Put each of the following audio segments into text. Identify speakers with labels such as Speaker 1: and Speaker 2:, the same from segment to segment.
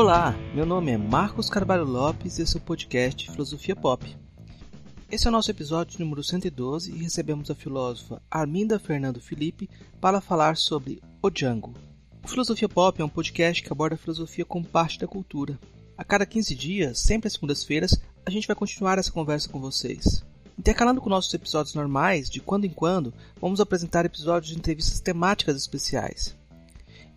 Speaker 1: Olá, meu nome é Marcos Carvalho Lopes e esse é o podcast Filosofia Pop. Esse é o nosso episódio número 112 e recebemos a filósofa Arminda Fernando Felipe para falar sobre o Django. O Filosofia Pop é um podcast que aborda a filosofia como parte da cultura. A cada 15 dias, sempre às segundas-feiras, a gente vai continuar essa conversa com vocês. Intercalando com nossos episódios normais, de quando em quando, vamos apresentar episódios de entrevistas temáticas especiais.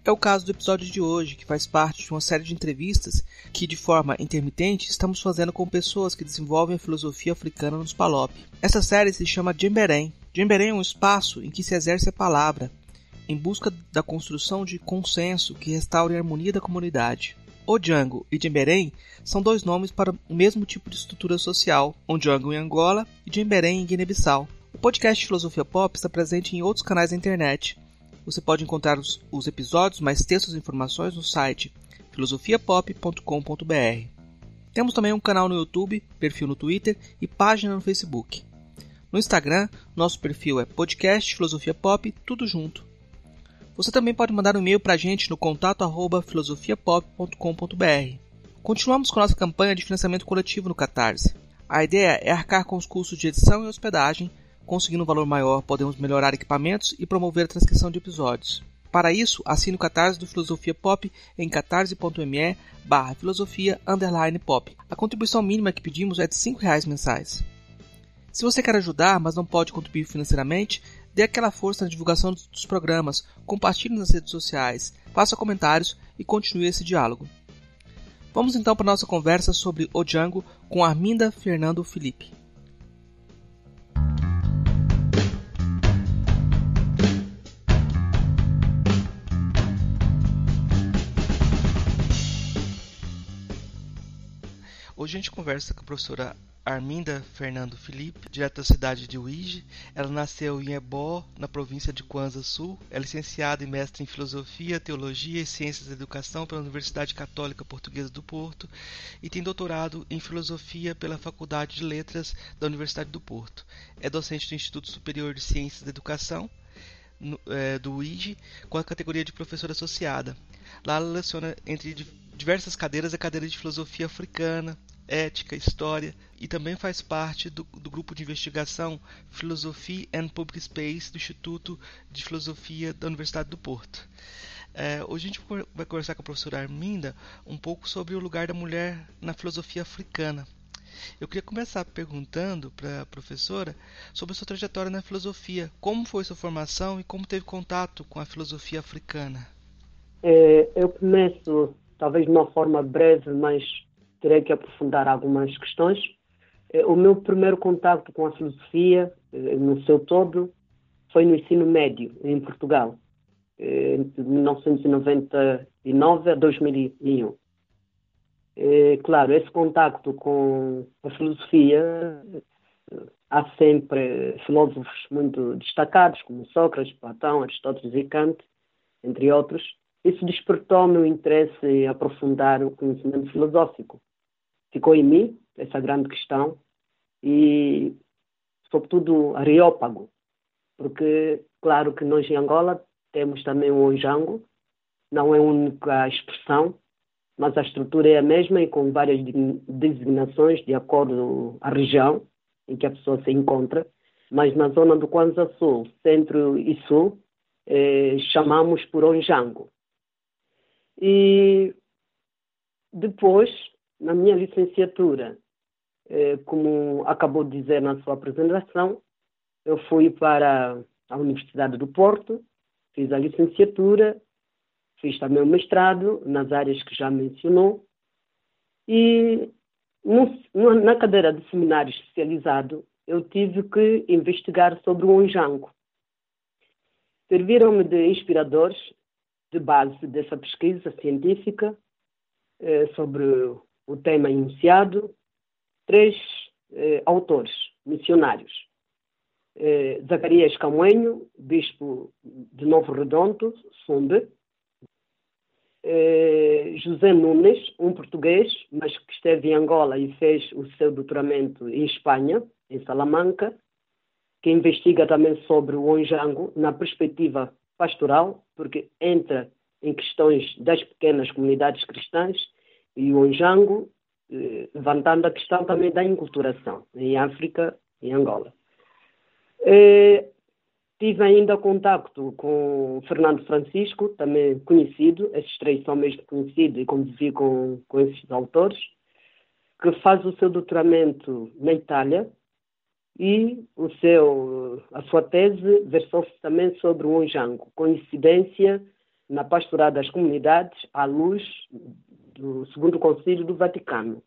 Speaker 1: É o caso do episódio de hoje, que faz parte de uma série de entrevistas que, de forma intermitente, estamos fazendo com pessoas que desenvolvem a filosofia africana nos Palop. Essa série se chama Djemberém. Djemberém é um espaço em que se exerce a palavra, em busca da construção de consenso que restaure a harmonia da comunidade. O Django e Djemberém são dois nomes para o mesmo tipo de estrutura social, o Django em Angola e Djemberém em Guiné-Bissau. O podcast Filosofia Pop está presente em outros canais da internet, você pode encontrar os, os episódios, mais textos e informações no site filosofiapop.com.br. Temos também um canal no YouTube, perfil no Twitter e página no Facebook. No Instagram, nosso perfil é podcast Filosofia Pop, tudo junto. Você também pode mandar um e-mail para a gente no contato arroba filosofiapop.com.br. Continuamos com nossa campanha de financiamento coletivo no Catarse. A ideia é arcar com os custos de edição e hospedagem Conseguindo um valor maior, podemos melhorar equipamentos e promover a transcrição de episódios. Para isso, assine o Catarse do Filosofia Pop em catarse.me barra filosofia pop. A contribuição mínima que pedimos é de R$ reais mensais. Se você quer ajudar, mas não pode contribuir financeiramente, dê aquela força na divulgação dos programas, compartilhe nas redes sociais, faça comentários e continue esse diálogo. Vamos então para a nossa conversa sobre o Django com Arminda Fernando Felipe. Hoje a gente conversa com a professora Arminda Fernando Felipe, direto da cidade de Uíge. Ela nasceu em Ebó, na província de Kwanza Sul. É licenciada e mestre em Filosofia, Teologia e Ciências da Educação pela Universidade Católica Portuguesa do Porto e tem doutorado em Filosofia pela Faculdade de Letras da Universidade do Porto. É docente do Instituto Superior de Ciências da Educação no, é, do UIGE com a categoria de professora associada. Lá ela leciona entre diversas cadeiras a cadeira de filosofia africana, ética, história e também faz parte do, do grupo de investigação Philosophy and Public Space do Instituto de Filosofia da Universidade do Porto. É, hoje a gente vai conversar com a professora Arminda um pouco sobre o lugar da mulher na filosofia africana. Eu queria começar perguntando para a professora sobre a sua trajetória na filosofia. Como foi sua formação e como teve contato com a filosofia africana?
Speaker 2: É, eu começo, talvez de uma forma breve, mas terei que aprofundar algumas questões. Eh, o meu primeiro contato com a filosofia, eh, no seu todo, foi no ensino médio, em Portugal, eh, de 1999 a 2001. Claro, esse contato com a filosofia, há sempre filósofos muito destacados, como Sócrates, Platão, Aristóteles e Kant, entre outros. Isso despertou meu interesse em aprofundar o conhecimento filosófico ficou em mim, essa grande questão, e sobretudo Areópago, porque claro que nós em Angola temos também o Onjango, não é a única expressão, mas a estrutura é a mesma e com várias designações de acordo a região em que a pessoa se encontra. Mas na zona do Kwanza Sul, centro e sul, eh, chamamos por Onjango. E depois na minha licenciatura, eh, como acabou de dizer na sua apresentação, eu fui para a Universidade do Porto, fiz a licenciatura, fiz também o mestrado nas áreas que já mencionou, e no, na cadeira de seminário especializado, eu tive que investigar sobre o Onjango. Serviram-me de inspiradores de base dessa pesquisa científica eh, sobre o tema iniciado, três eh, autores missionários. Eh, Zacarias Camoenho, bispo de Novo Redondo, Sumbe, eh, José Nunes, um português, mas que esteve em Angola e fez o seu doutoramento em Espanha, em Salamanca, que investiga também sobre o Onjango na perspectiva pastoral, porque entra em questões das pequenas comunidades cristãs e o Onjango, eh, levantando a questão também da enculturação em África e Angola. Eh, tive ainda contato com Fernando Francisco, também conhecido, esses três são mesmo conhecidos e convivi com, com esses autores, que faz o seu doutoramento na Itália e o seu, a sua tese versou-se também sobre o Onjango, coincidência na pastoral das comunidades à luz do Segundo Concílio do Vaticano.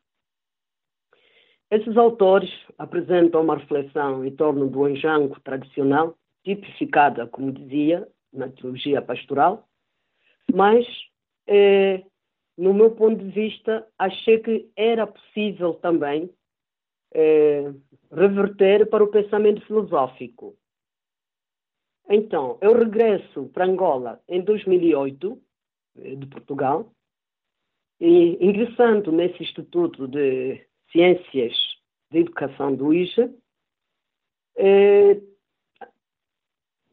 Speaker 2: Esses autores apresentam uma reflexão em torno do Onjango tradicional, tipificada, como dizia, na teologia pastoral, mas, eh, no meu ponto de vista, achei que era possível também eh, reverter para o pensamento filosófico. Então, eu regresso para Angola em 2008, eh, de Portugal, e ingressando nesse Instituto de Ciências de Educação do IJA, eh,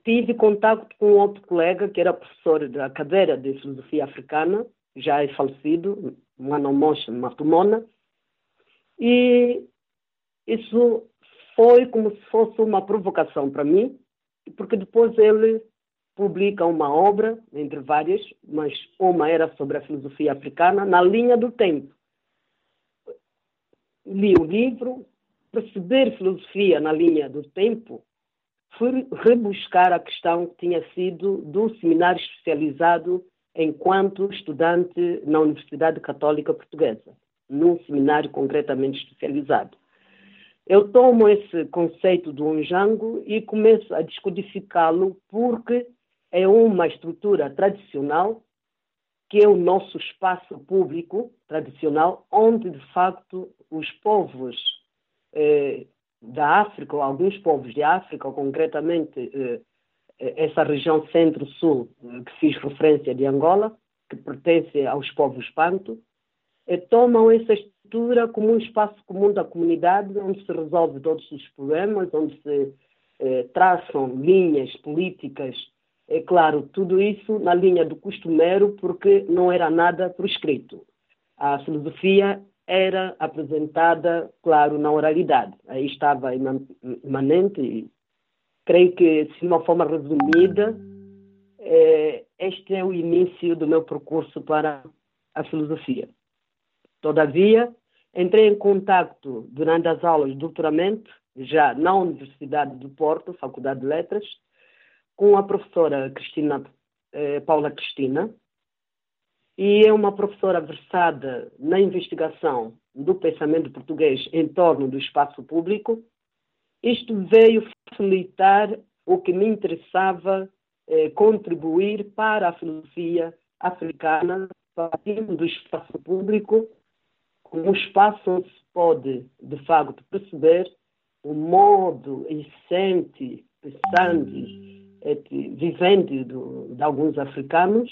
Speaker 2: tive contato com outro colega que era professor da cadeira de Filosofia Africana, já é falecido, Mano Moshe Matumona, e isso foi como se fosse uma provocação para mim, porque depois ele publica uma obra, entre várias, mas uma era sobre a filosofia africana, na linha do tempo. Li o livro, perceber filosofia na linha do tempo, fui rebuscar a questão que tinha sido do seminário especializado enquanto estudante na Universidade Católica Portuguesa, num seminário concretamente especializado. Eu tomo esse conceito do Onjango e começo a descodificá-lo porque é uma estrutura tradicional que é o nosso espaço público tradicional, onde de facto os povos eh, da África, ou alguns povos de África, ou concretamente eh, essa região centro-sul eh, que fiz referência de Angola, que pertence aos povos Panto, eh, tomam essa estrutura como um espaço comum da comunidade, onde se resolve todos os problemas, onde se eh, traçam linhas políticas, é claro, tudo isso na linha do costumeiro, porque não era nada prescrito. A filosofia era apresentada, claro, na oralidade. Aí estava imanente e creio que, de uma forma resumida, eh, este é o início do meu percurso para a filosofia. Todavia, entrei em contato durante as aulas de doutoramento, já na Universidade do Porto, Faculdade de Letras, com a professora Cristina, eh, Paula Cristina, e é uma professora versada na investigação do pensamento português em torno do espaço público. Isto veio facilitar o que me interessava eh, contribuir para a filosofia africana, partindo do espaço público um espaço onde se pode, de facto, perceber o modo essente, pensante, vivente do, de alguns africanos,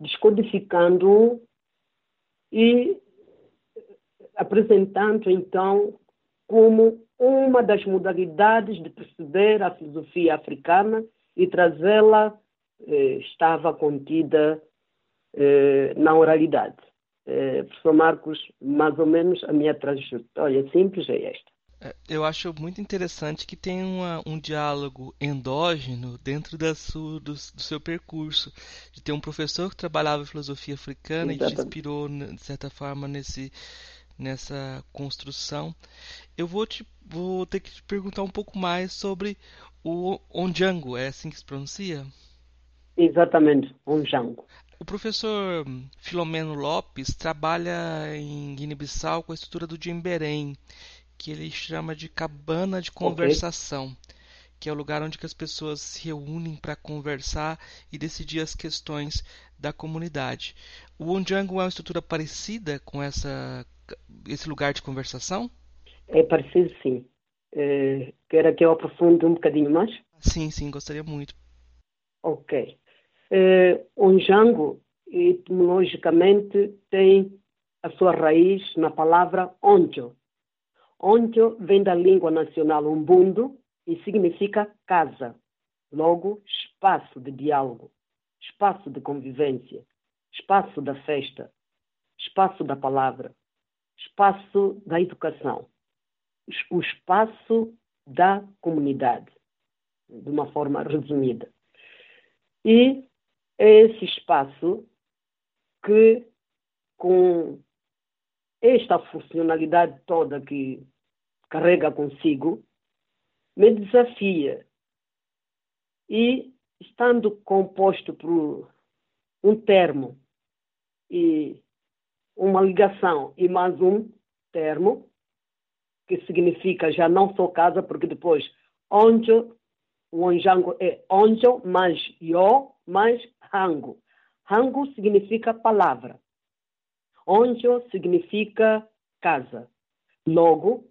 Speaker 2: descodificando e apresentando, então, como uma das modalidades de perceber a filosofia africana e trazê-la eh, estava contida eh, na oralidade eh, professor Marcos, mais ou menos a minha trajetória simples é esta.
Speaker 1: É, eu acho muito interessante que tem uma, um diálogo endógeno dentro da sua, do, do, seu percurso, de ter um professor que trabalhava em filosofia africana Exatamente. e te inspirou, de certa forma, nesse, nessa construção. Eu vou, te, vou ter que te perguntar um pouco mais sobre o Onjango, é assim que se pronuncia?
Speaker 2: Exatamente, Onjango.
Speaker 1: O professor Filomeno Lopes trabalha em Guiné-Bissau com a estrutura do Jimberém, que ele chama de cabana de conversação, okay. que é o lugar onde as pessoas se reúnem para conversar e decidir as questões da comunidade. O Onjango é uma estrutura parecida com essa, esse lugar de conversação?
Speaker 2: É parecido, sim. É, quer que eu aprofunde um bocadinho mais?
Speaker 1: Sim, sim, gostaria muito.
Speaker 2: Ok. Eh, o Njango, etimologicamente, tem a sua raiz na palavra onjo. Onjo vem da língua nacional umbundo e significa casa, logo espaço de diálogo, espaço de convivência, espaço da festa, espaço da palavra, espaço da educação, o espaço da comunidade, de uma forma resumida. E é esse espaço que, com esta funcionalidade toda que carrega consigo, me desafia. E, estando composto por um termo e uma ligação e mais um termo, que significa já não sou casa, porque depois onjo, o onjango é onjo mais yo mais hango. Hango significa palavra. Onjo significa casa. Logo,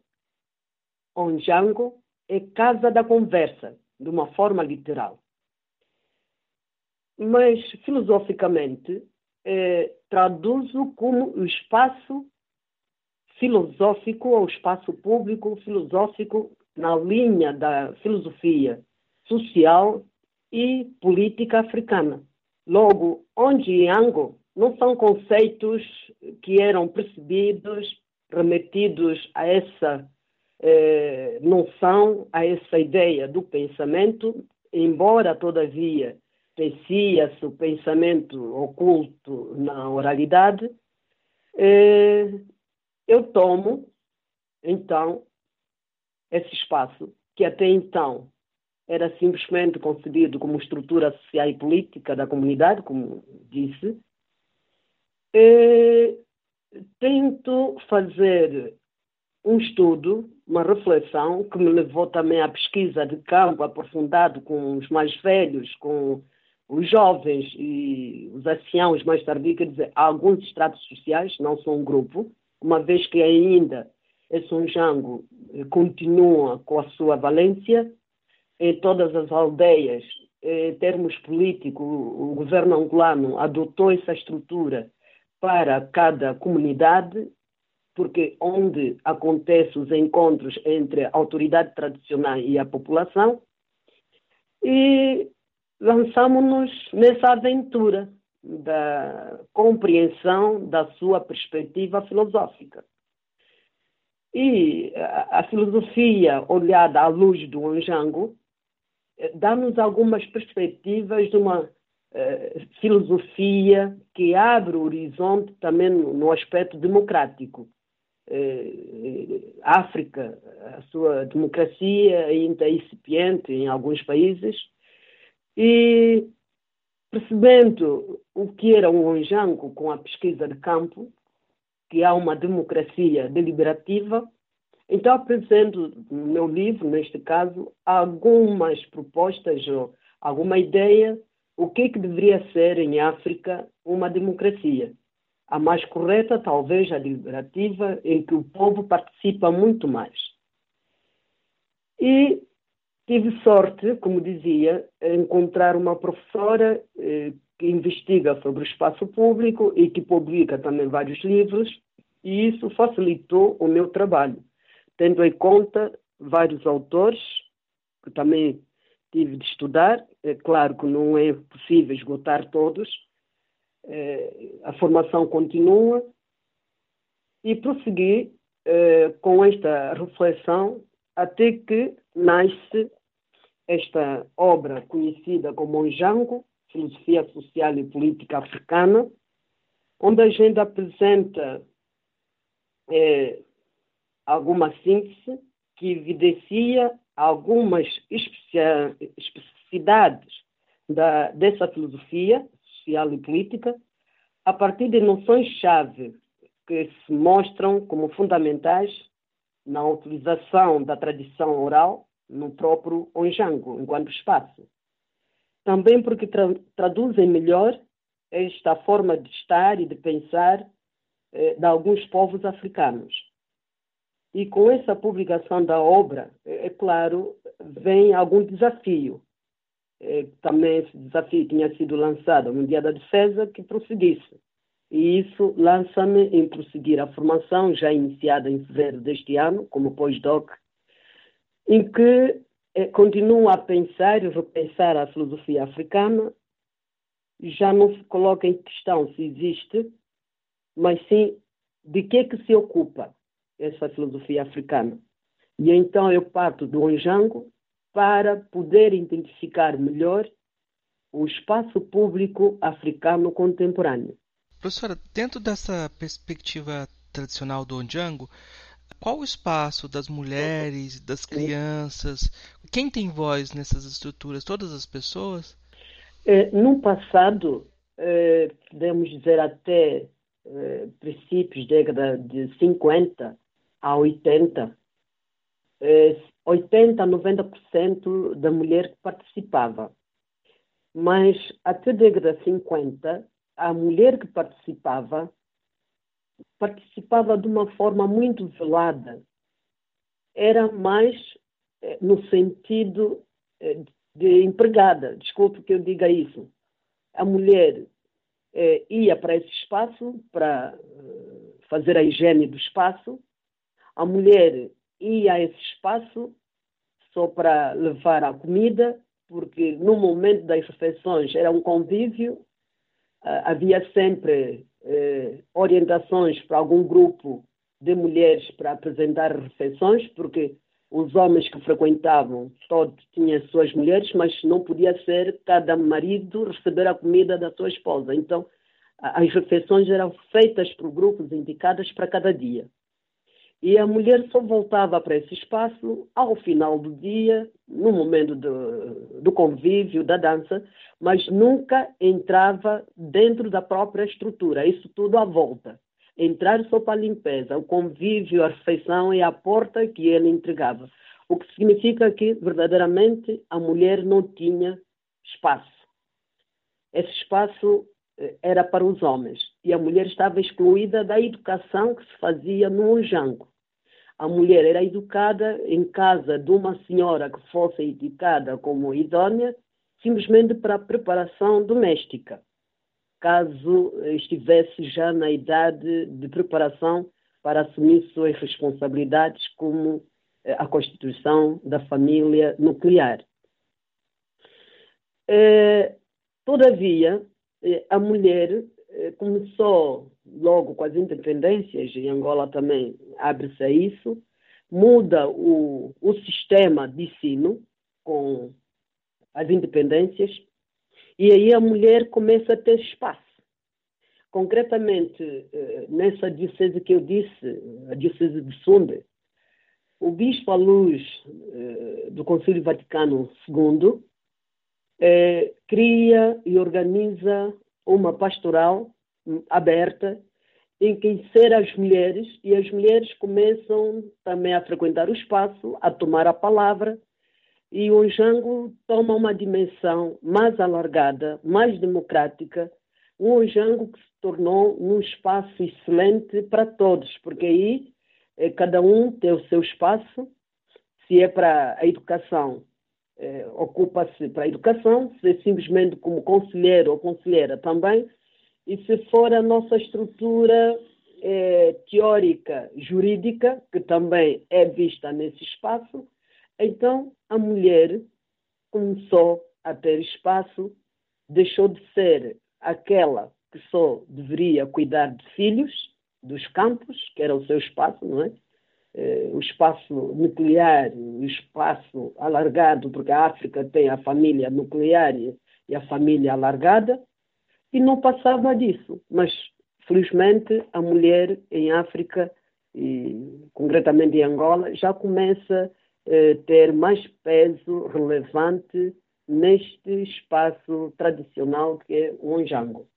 Speaker 2: onjango é casa da conversa, de uma forma literal. Mas, filosoficamente, eh, traduzo como o espaço filosófico ou espaço público filosófico na linha da filosofia social e política africana. Logo, onde e Ango não são conceitos que eram percebidos, remetidos a essa eh, noção, a essa ideia do pensamento, embora, todavia, aprecia-se o pensamento oculto na oralidade, eh, eu tomo, então, esse espaço, que até então era simplesmente concebido como estrutura social e política da comunidade, como disse, tento fazer um estudo, uma reflexão, que me levou também à pesquisa de campo aprofundado com os mais velhos, com os jovens e os anciãos mais tardios, quer dizer, alguns estratos sociais, não são um grupo, uma vez que ainda esse Sonjango eh, continua com a sua valência, em todas as aldeias, em termos políticos, o governo angolano adotou essa estrutura para cada comunidade, porque onde acontecem os encontros entre a autoridade tradicional e a população, e lançamos-nos nessa aventura da compreensão da sua perspectiva filosófica. E a, a filosofia olhada à luz do Onjango eh, dá-nos algumas perspectivas de uma eh, filosofia que abre o horizonte também no, aspecto democrático. Eh, África, a sua democracia ainda é incipiente em alguns países, e percebendo o que era um Onjango com a pesquisa de campo, que há uma democracia deliberativa, então apresento no meu livro, neste caso, algumas propostas alguma ideia o que, é que deveria ser em África uma democracia. A mais correta, talvez a deliberativa, em que o povo participa muito mais. E Tive sorte, como dizia, encontrar uma professora eh, que investiga sobre o espaço público e que publica também vários livros, e isso facilitou o meu trabalho, tendo em conta vários autores que também tive de estudar. É claro que não é possível esgotar todos, eh, a formação continua, e prossegui eh, com esta reflexão até que nasce esta obra conhecida como Onjango, Filosofia Social e Política Africana, onde a gente apresenta é, alguma síntese que evidencia algumas especificidades da, dessa filosofia social e política a partir de noções-chave que se mostram como fundamentais na utilização da tradição oral no próprio Onjango, enquanto espaço. Também porque tra traduzem melhor esta forma de estar e de pensar eh, de alguns povos africanos. E com essa publicação da obra, é, é claro, vem algum desafio. É, também esse desafio tinha sido lançado no Dia da Defesa, que prosseguisse. E isso lança-me em prosseguir a formação, já iniciada em fevereiro deste ano, como pós-doc em que eh, continuo a pensar e repensar a filosofia africana, já não se coloca em questão se existe mas sim de que que se ocupa essa filosofia africana. E então eu parto do Onjango para poder identificar melhor o espaço público africano contemporâneo.
Speaker 1: Professora, dentro dessa perspectiva tradicional do Onjango, qual o espaço das mulheres, das crianças? Quem tem voz nessas estruturas? Todas as pessoas?
Speaker 2: É, no passado, é, podemos dizer até é, princípios da década de 50 a 80, é, 80 a 90% da mulher que participava. Mas até a década de 50, a mulher que participava participava de uma forma muito velada. Era mais eh, no sentido eh, de empregada, desculpe que eu diga isso. A mulher eh, ia para esse espaço para fazer a higiene do espaço, a mulher ia a esse espaço só para levar a comida, porque no momento das refeições era um convívio, havia sempre eh, orientações para algum grupo de mulheres para apresentar refeições, porque os homens que frequentavam todos tinham suas mulheres, mas não podia ser cada marido receber a comida da sua esposa. Então, as refeições eram feitas por grupos indicados para cada dia. E a mulher só voltava para esse espaço ao final do dia, no momento do, do convívio, da dança, mas nunca entrava dentro da própria estrutura, isso tudo à volta. Entrar só para a limpeza, o convívio, a refeição e a porta que ele entregava. O que significa que, verdadeiramente, a mulher não tinha espaço. Esse espaço eh, era para os homens e a mulher estava excluída da educação que se fazia no Onjango. A mulher era educada em casa de uma senhora que fosse indicada como idônea, simplesmente para a preparação doméstica, caso estivesse já na idade de preparação para assumir suas responsabilidades como eh, a constituição da família nuclear. É, todavia, eh, a mulher começou logo com as independências, em Angola também abre-se a isso, muda o, o sistema de ensino com as independências e aí a mulher começa a ter espaço. Concretamente, eh, nessa diocese que eu disse, a diocese de Sunde, o bispo à luz eh, do Concílio Vaticano II eh, cria e organiza uma pastoral aberta em que insere as mulheres e as mulheres começam também a frequentar o espaço, a tomar a palavra e o Onjango toma uma dimensão mais alargada, mais democrática, um Onjango que se tornou um espaço excelente para todos, porque aí eh, cada um tem o seu espaço, se é para a educação, eh, ocupa-se para a educação, se é simplesmente como conselheiro ou conselheira também, e se for a nossa estrutura é, teórica, jurídica, que também é vista nesse espaço, então a mulher começou a ter espaço, deixou de ser aquela que só deveria cuidar de filhos, dos campos, que era o seu espaço, não é? é o espaço nuclear, o espaço alargado, porque a África tem a família nuclear e a família alargada, e não passava disso. Mas, felizmente, a mulher em África, e concretamente em Angola, já começa a eh, ter mais peso relevante neste espaço tradicional que é o Onjango.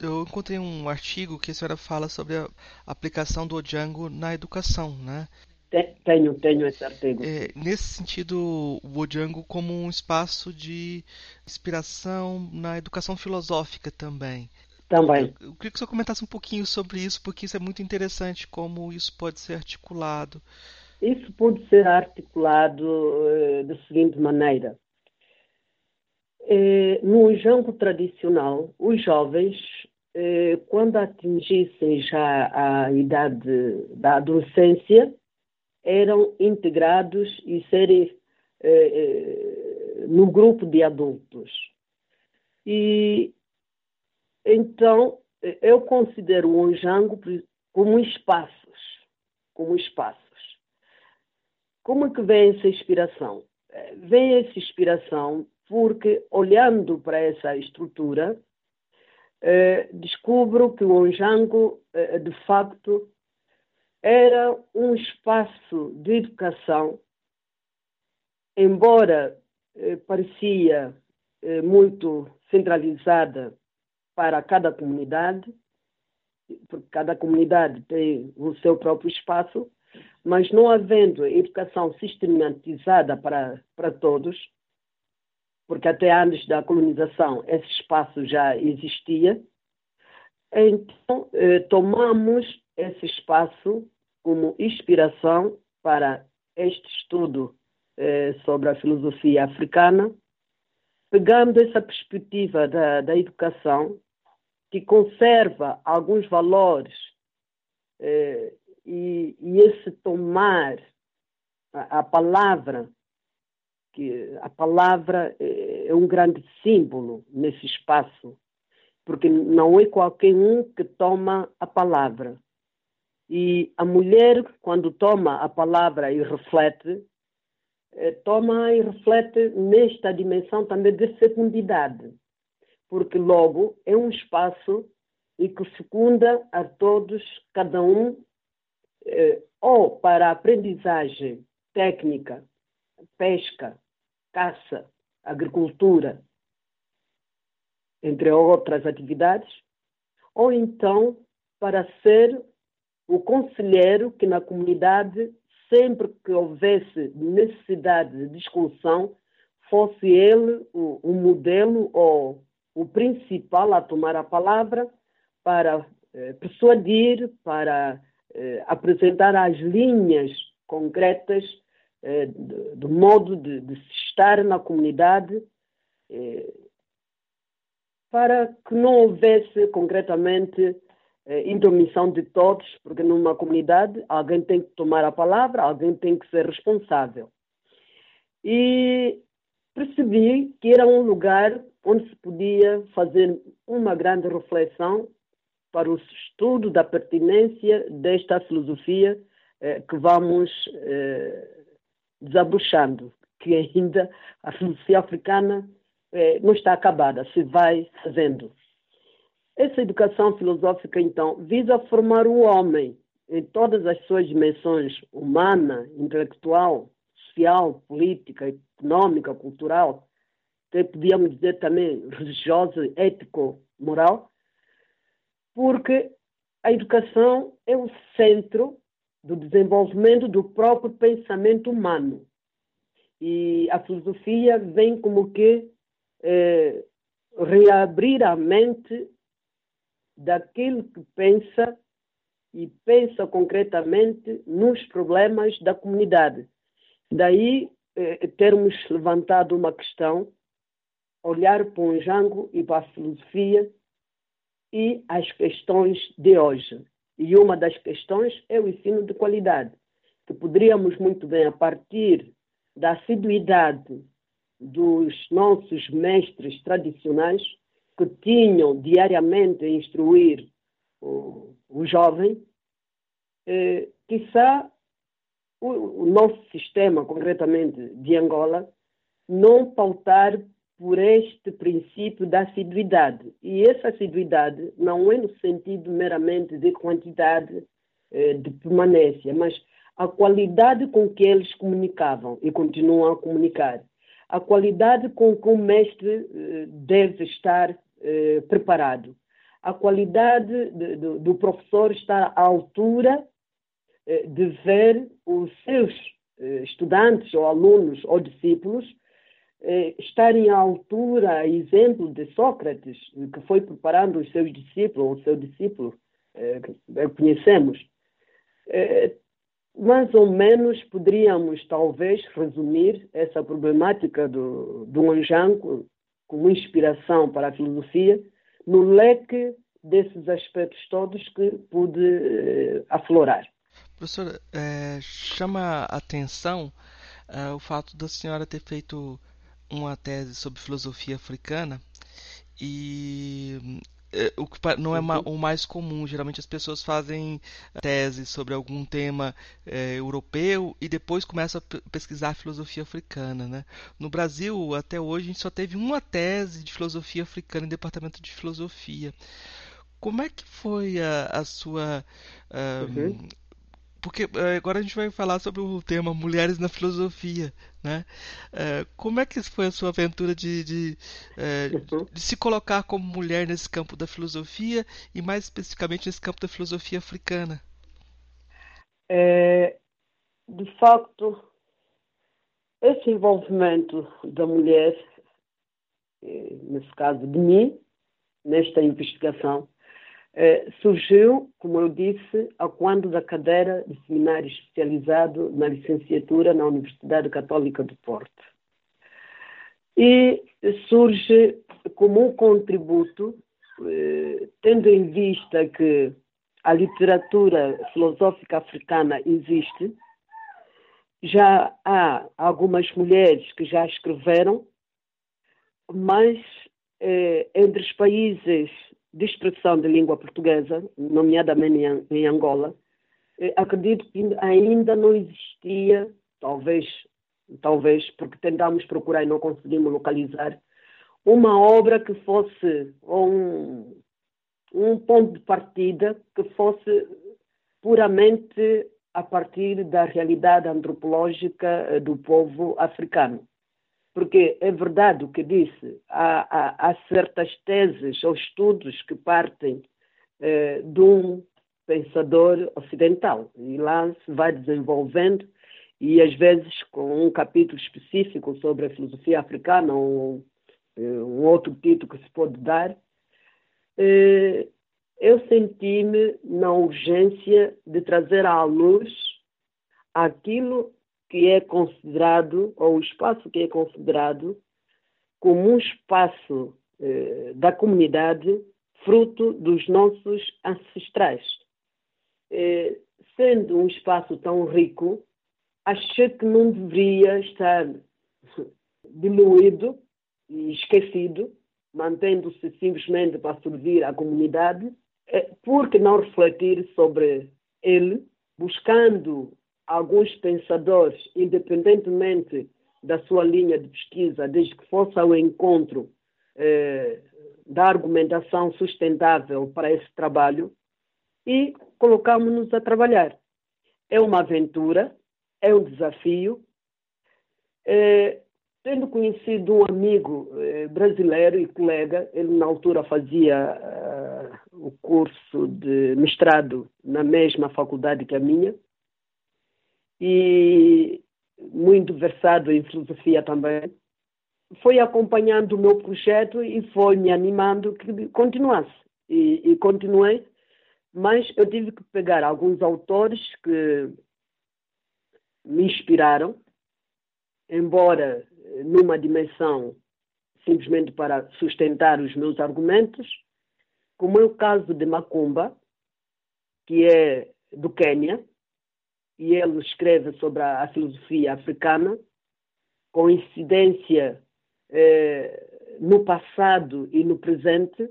Speaker 1: Eu encontrei um artigo que a senhora fala sobre a aplicação do Ojango na educação, né?
Speaker 2: Tenho, tenho esse artigo.
Speaker 1: É, nesse sentido, o Bojango como um espaço de inspiração na educação filosófica também.
Speaker 2: Também.
Speaker 1: Eu, eu queria que você comentasse um pouquinho sobre isso, porque isso é muito interessante, como isso pode ser articulado.
Speaker 2: Isso pode ser articulado uh, da seguinte maneira. Eh, no jango tradicional, os jovens, eh, quando atingissem já a idade da adolescência, eram integrados e serem eh, eh, no grupo de adultos. E então eu considero o Onjango como espaços, como espaços. Como é que vem essa inspiração? Eh, vem essa inspiração porque, olhando para essa estrutura, eh, descubro que o Onjango, eh, de facto, era um espaço de educação, embora eh, parecia eh, muito centralizada para cada comunidade, porque cada comunidade tem o seu próprio espaço, mas não havendo educação sistematizada para, para todos, porque até antes da colonização esse espaço já existia, então eh, tomamos esse espaço como inspiração para este estudo eh, sobre a filosofia africana, pegando essa perspectiva da, da educação, que conserva alguns valores eh, e, e, esse tomar a, a, palavra, que a palavra é, é um grande símbolo nesse espaço, porque não é qualquer um que toma a palavra. E a mulher, quando toma a palavra e reflete, eh, toma e reflete nesta dimensão também de fecundidade, porque logo é um espaço e que fecunda a todos, cada um, eh, ou para aprendizagem técnica, pesca, caça, agricultura, entre outras atividades, ou então para ser o conselheiro que na comunidade sempre que houvesse necessidade de discussão, fosse ele o, o modelo ou o principal a tomar a palavra para eh, persuadir, para eh, apresentar as linhas concretas eh, do, do, modo de, de, estar na comunidade, eh, para que não houvesse concretamente intromissão de todos, porque numa comunidade alguém tem que tomar a palavra, alguém tem que ser responsável. E percebi que era um lugar onde se podia fazer uma grande reflexão para o estudo da pertinência desta filosofia eh, que vamos eh, desabuchando, que ainda a filosofia africana eh, não está acabada, se vai fazendo. Essa educação filosófica, então, visa formar o homem em todas as suas dimensões humana, intelectual, social, política, econômica, cultural, até podíamos dizer também religiosa, ético, moral, porque a educação é o centro do desenvolvimento do próprio pensamento humano. E a filosofia vem como que eh, reabrir a mente daquilo que pensa e pensa concretamente nos problemas da comunidade. Daí eh, termos levantado uma questão, olhar para o Jango e para a filosofia e as questões de hoje. E uma das questões é o ensino de qualidade, que poderíamos muito bem, a partir da assiduidade dos nossos mestres tradicionais, que tinham diariamente a instruir o, o jovem, eh, quizá o, o nosso sistema, concretamente de Angola, não pautar por este princípio da assiduidade. E essa assiduidade não é no sentido meramente de quantidade eh, de permanência, mas a qualidade com que eles comunicavam e continuam a comunicar, a qualidade com que o mestre eh, deve estar eh, preparado. A qualidade de, do professor estar à altura eh, de ver os seus eh, estudantes ou alunos ou discípulos eh, estarem à altura, exemplo de Sócrates, que foi preparando os seus discípulos, ou o seu discípulo, eh, que conhecemos. mais ou menos poderíamos, talvez, resumir essa problemática do, do Anjanco como inspiração para a filosofia no leque desses aspectos todos que pude uh, aflorar.
Speaker 1: Professora, é, chama a atenção é, o fato da senhora ter feito uma tese sobre filosofia africana e o que não é uhum. o mais comum. Geralmente as pessoas fazem tese sobre algum tema é, europeu e depois começam a pesquisar a filosofia africana. Né? No Brasil, até hoje, a gente só teve uma tese de filosofia africana em departamento de filosofia. Como é que foi a, a sua. uhum porque eh, agora a gente vai falar sobre o tema mulheres na filosofia, né? Eh, como é que foi a sua aventura de, de, eh, de, se colocar como mulher nesse campo da filosofia e mais especificamente nesse campo da filosofia africana?
Speaker 2: É, de facto, esse envolvimento da mulher, nesse caso de mim, nesta investigação, eh, surgiu, como eu disse, a quando da cadeira de seminário especializado na licenciatura na Universidade Católica do Porto. E surge como um contributo, eh, tendo em vista que a literatura filosófica africana existe, já há algumas mulheres que já escreveram, mas eh, entre os países de expressão de língua portuguesa, nomeadamente em Angola, eh, acredito que ainda não existia, talvez, talvez, porque tentámos procurar e não conseguimos localizar, uma obra que fosse um, um ponto de partida que fosse puramente a partir da realidade antropológica eh, do povo africano porque é verdade o que disse, há, há, há certas teses ou estudos que partem eh, de um pensador ocidental. E lá se vai desenvolvendo e às vezes com um capítulo específico sobre a filosofia africana ou eh, um outro título que se pode dar, eh, eu senti-me na urgência de trazer à luz aquilo que é considerado, ou o espaço que é considerado como um espaço eh, da comunidade fruto dos nossos ancestrais. Eh, sendo um espaço tão rico, achei que não deveria estar diluído e esquecido, mantendo-se simplesmente para servir à comunidade, eh, por que não refletir sobre ele, buscando alguns pensadores, independentemente da sua linha de pesquisa, desde que fosse ao encontro eh, da argumentação sustentável para esse trabalho, e colocamos-nos a trabalhar. É uma aventura, é um desafio. Eh, tendo conhecido um amigo eh, brasileiro e colega, ele na altura fazia uh, o curso de mestrado na mesma faculdade que a minha, e muito versado em filosofia também, foi acompanhando o meu projeto e foi me animando que continuasse. E, e continuei, mas eu tive que pegar alguns autores que me inspiraram, embora numa dimensão simplesmente para sustentar os meus argumentos, como é o caso de Macumba, que é do Quênia, e ele escreve sobre a, a filosofia africana, com incidência eh, no passado e no presente.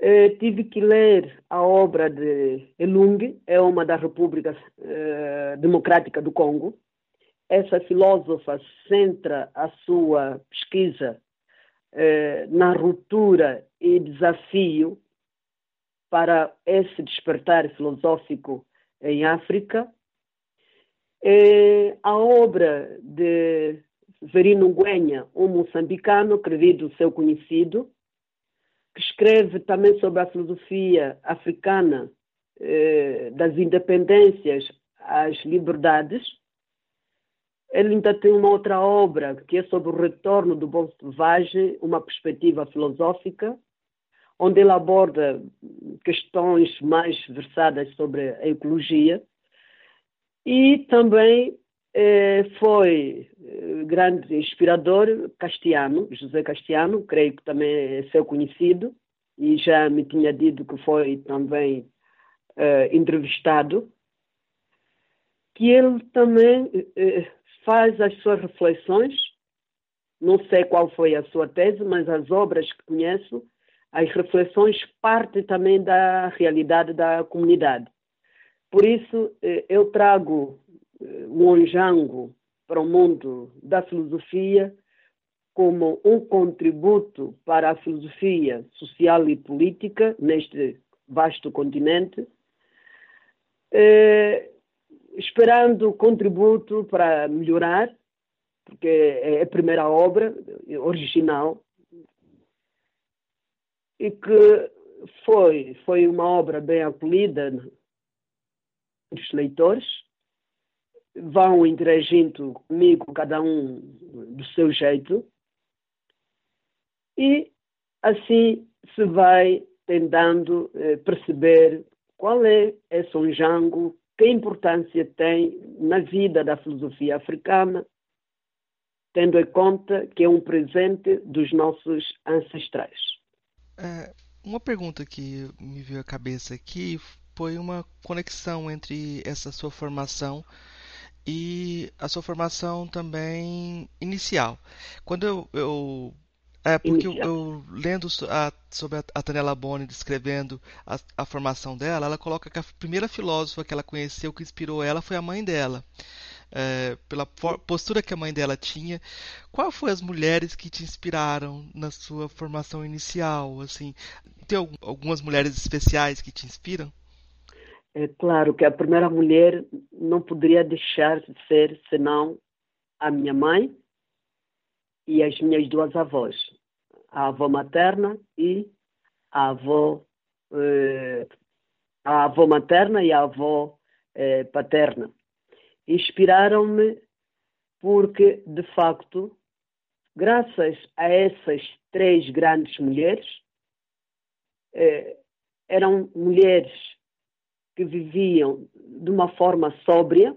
Speaker 2: Eh, tive que ler a obra de Elung, é uma da República eh, Democrática do Congo. Essa filósofa centra a sua pesquisa eh, na ruptura e desafio para esse despertar filosófico em África. É a obra de Verino Guenha, um moçambicano, acredito seu conhecido, que escreve também sobre a filosofia africana eh, das independências às liberdades. Ele ainda tem uma outra obra que é sobre o retorno do bom selvagem, uma perspectiva filosófica onde ele aborda questões mais versadas sobre a ecologia e também eh, foi eh, grande inspirador Castiano, José Castiano, creio que também é seu conhecido e já me tinha dito que foi também eh, entrevistado, que ele também faz as suas reflexões, não sei qual foi a sua tese, mas as obras que conheço as reflexões partem também da realidade da comunidade. Por isso, eh, eu trago eh, o Onjango para o mundo da filosofia como um contributo para a filosofia social e política neste vasto continente, eh, esperando contributo para melhorar, porque é a primeira obra original e que foi, foi uma obra bem acolhida dos leitores, vão interagindo comigo, cada um do seu jeito, e assim se vai tentando eh, perceber qual é esse onjango, que importância tem na vida da filosofia africana, tendo em conta que é um presente dos nossos ancestrais.
Speaker 1: É, uma pergunta que me veio à cabeça aqui foi uma conexão entre essa sua formação e a sua formação também inicial. Quando eu, eu é, porque eu, eu, lendo a, sobre a, a Tanela Boni, descrevendo a, a, formação dela, ela coloca que a primeira filósofa que ela conheceu, que inspirou ela, foi a mãe dela. É, pela postura que a mãe dela tinha. Qual foram as mulheres que te inspiraram na sua formação inicial? Assim, tem algumas mulheres especiais que te inspiram?
Speaker 2: É claro que a primeira mulher não poderia deixar de ser senão a minha mãe e as minhas duas avós, a avó materna e a avó, eh, a avó materna e a avó eh, paterna. Inspiraram-me porque, de facto, graças a essas três grandes mulheres, eh, eram mulheres que viviam de uma forma sóbria,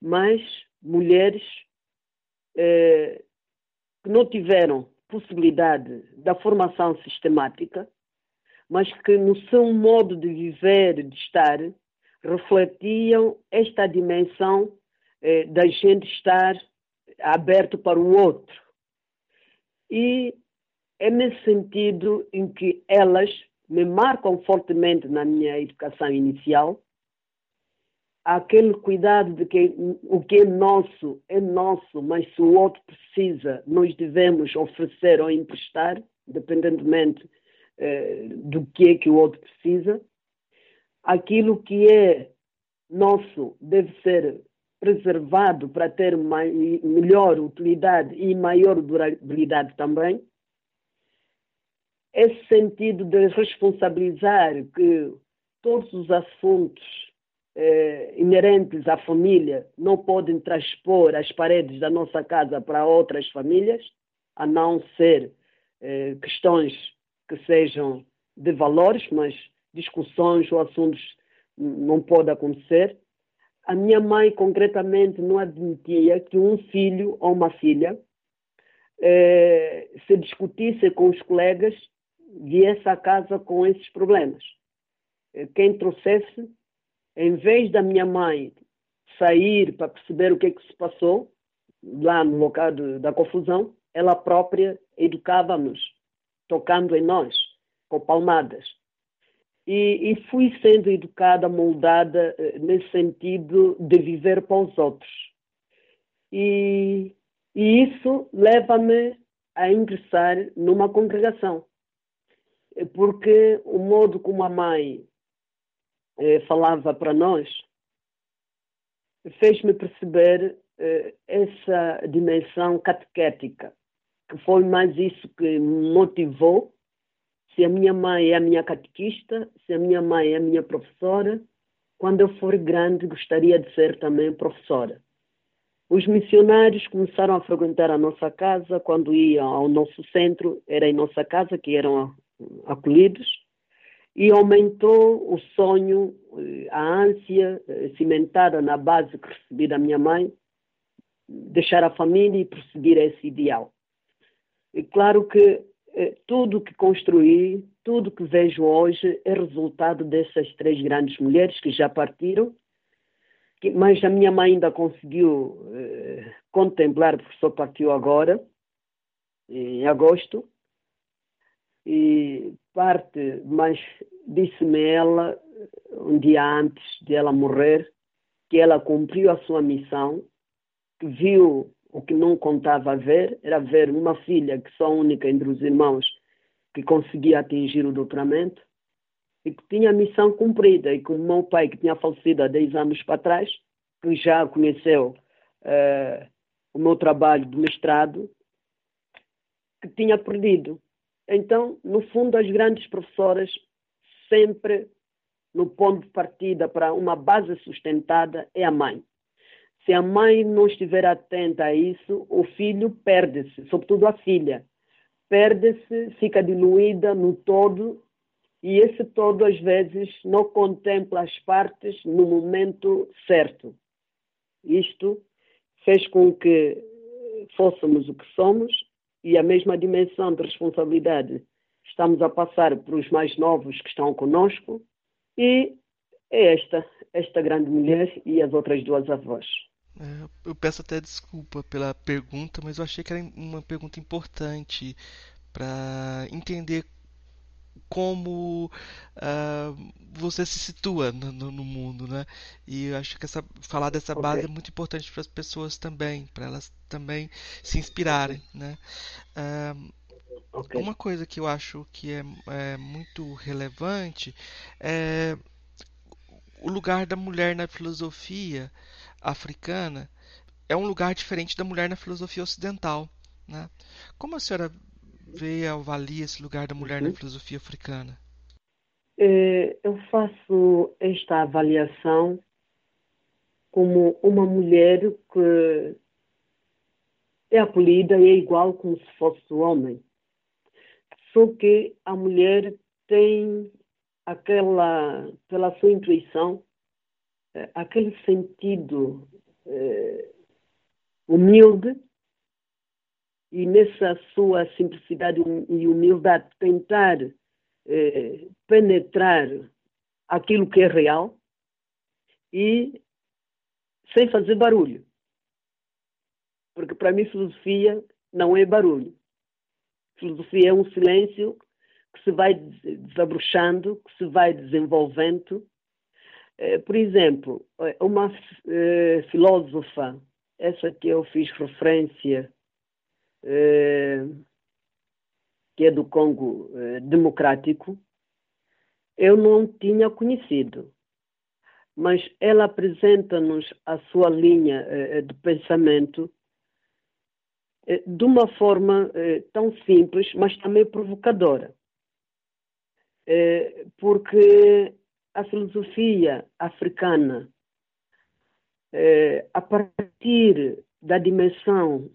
Speaker 2: mas mulheres eh, que não tiveram possibilidade da formação sistemática, mas que no seu modo de viver, de estar, refletiam esta dimensão eh, da gente estar aberto para o outro. E é nesse sentido em que elas me marcam fortemente na minha educação inicial, aquele cuidado de que o que é nosso é nosso, mas se o outro precisa, nós devemos oferecer ou emprestar, independentemente eh, do que é que o outro precisa. Aquilo que é nosso deve ser preservado para ter melhor utilidade e maior durabilidade também. Esse sentido de responsabilizar que todos os assuntos eh, inerentes à família não podem transpor as paredes da nossa casa para outras famílias, a não ser eh, questões que sejam de valores, mas discussões ou assuntos não pode acontecer. A minha mãe, concretamente, não admitia que um filho ou uma filha eh, se discutisse com os colegas viesse à casa com esses problemas. Eh, quem trouxesse em vez da minha mãe sair para perceber o que, é que se passou lá no local de, da confusão, ela própria educava-nos, tocando em nós, com palmadas. E, e, fui sendo educada, moldada eh, nesse sentido de viver para os outros. E, e isso leva-me a ingressar numa congregação. Porque o modo como a mãe eh, falava para nós, fez-me perceber eh, essa dimensão catequética, que foi mais isso que me motivou. Se a minha mãe é a minha catequista, se a minha mãe é a minha professora, quando eu for grande gostaria de ser também professora. Os missionários começaram a frequentar a nossa casa quando iam ao nosso centro, era em nossa casa que eram acolhidos e aumentou o sonho, eh, a ânsia eh, cimentada na base que recebi da minha mãe, deixar a família e prosseguir esse ideal. E claro que tudo que construí, tudo que vejo hoje é resultado dessas três grandes mulheres que já partiram, que, mas a minha mãe ainda conseguiu eh, contemplar, porque só partiu agora, em agosto, e parte, mas disse-me ela, um dia antes de ela morrer, que ela cumpriu a sua missão, que viu o que não contava ver, era ver uma filha que só única entre os irmãos que conseguia atingir o doutoramento e que tinha a missão cumprida. E como meu pai, que tinha falecido há 10 anos para trás, que já conheceu uh, o meu trabalho de mestrado, que tinha perdido. Então, no fundo, as grandes professoras sempre no ponto de partida para uma base sustentada é a mãe. Se a mãe não estiver atenta a isso, o filho perde-se, sobretudo a filha. Perde-se, fica diluída no todo, e esse todo, às vezes, não contempla as partes no momento certo. Isto fez com que fôssemos o que somos e a mesma dimensão de responsabilidade estamos a passar para os mais novos que estão conosco e é esta, esta grande mulher e as outras duas avós.
Speaker 1: É, eu peço até desculpa pela pergunta, mas eu achei que era uma pergunta importante para entender como uh, você se situa no, no, mundo, né? E eu acho que essa, falar dessa okay. base é muito importante para as pessoas também, para elas também se inspirarem, né? Uh, okay. Uma coisa que eu acho que é, é muito relevante é o lugar da mulher na filosofia africana é um lugar diferente da mulher na filosofia ocidental. Né? Como a senhora vê e avalia esse lugar da mulher uhum. na filosofia africana?
Speaker 2: É, eu faço esta avaliação como uma mulher que é acolhida e é igual como se fosse homem. Só que a mulher tem aquela, pela sua intuição, aquele sentido eh, humilde e nessa sua simplicidade e humildade tentar eh, penetrar aquilo que é real e sem fazer barulho. Porque para mim filosofia não é barulho. Filosofia é um silêncio que se vai desabrochando, que se vai desenvolvendo. Eh, por exemplo, eh, uma eh, filósofa, essa que eu fiz referência, que é do Congo Democrático, eu não tinha conhecido, mas ela apresenta-nos a sua linha de pensamento de uma forma tão simples, mas também provocadora. Porque a filosofia africana, eh, a partir da dimensão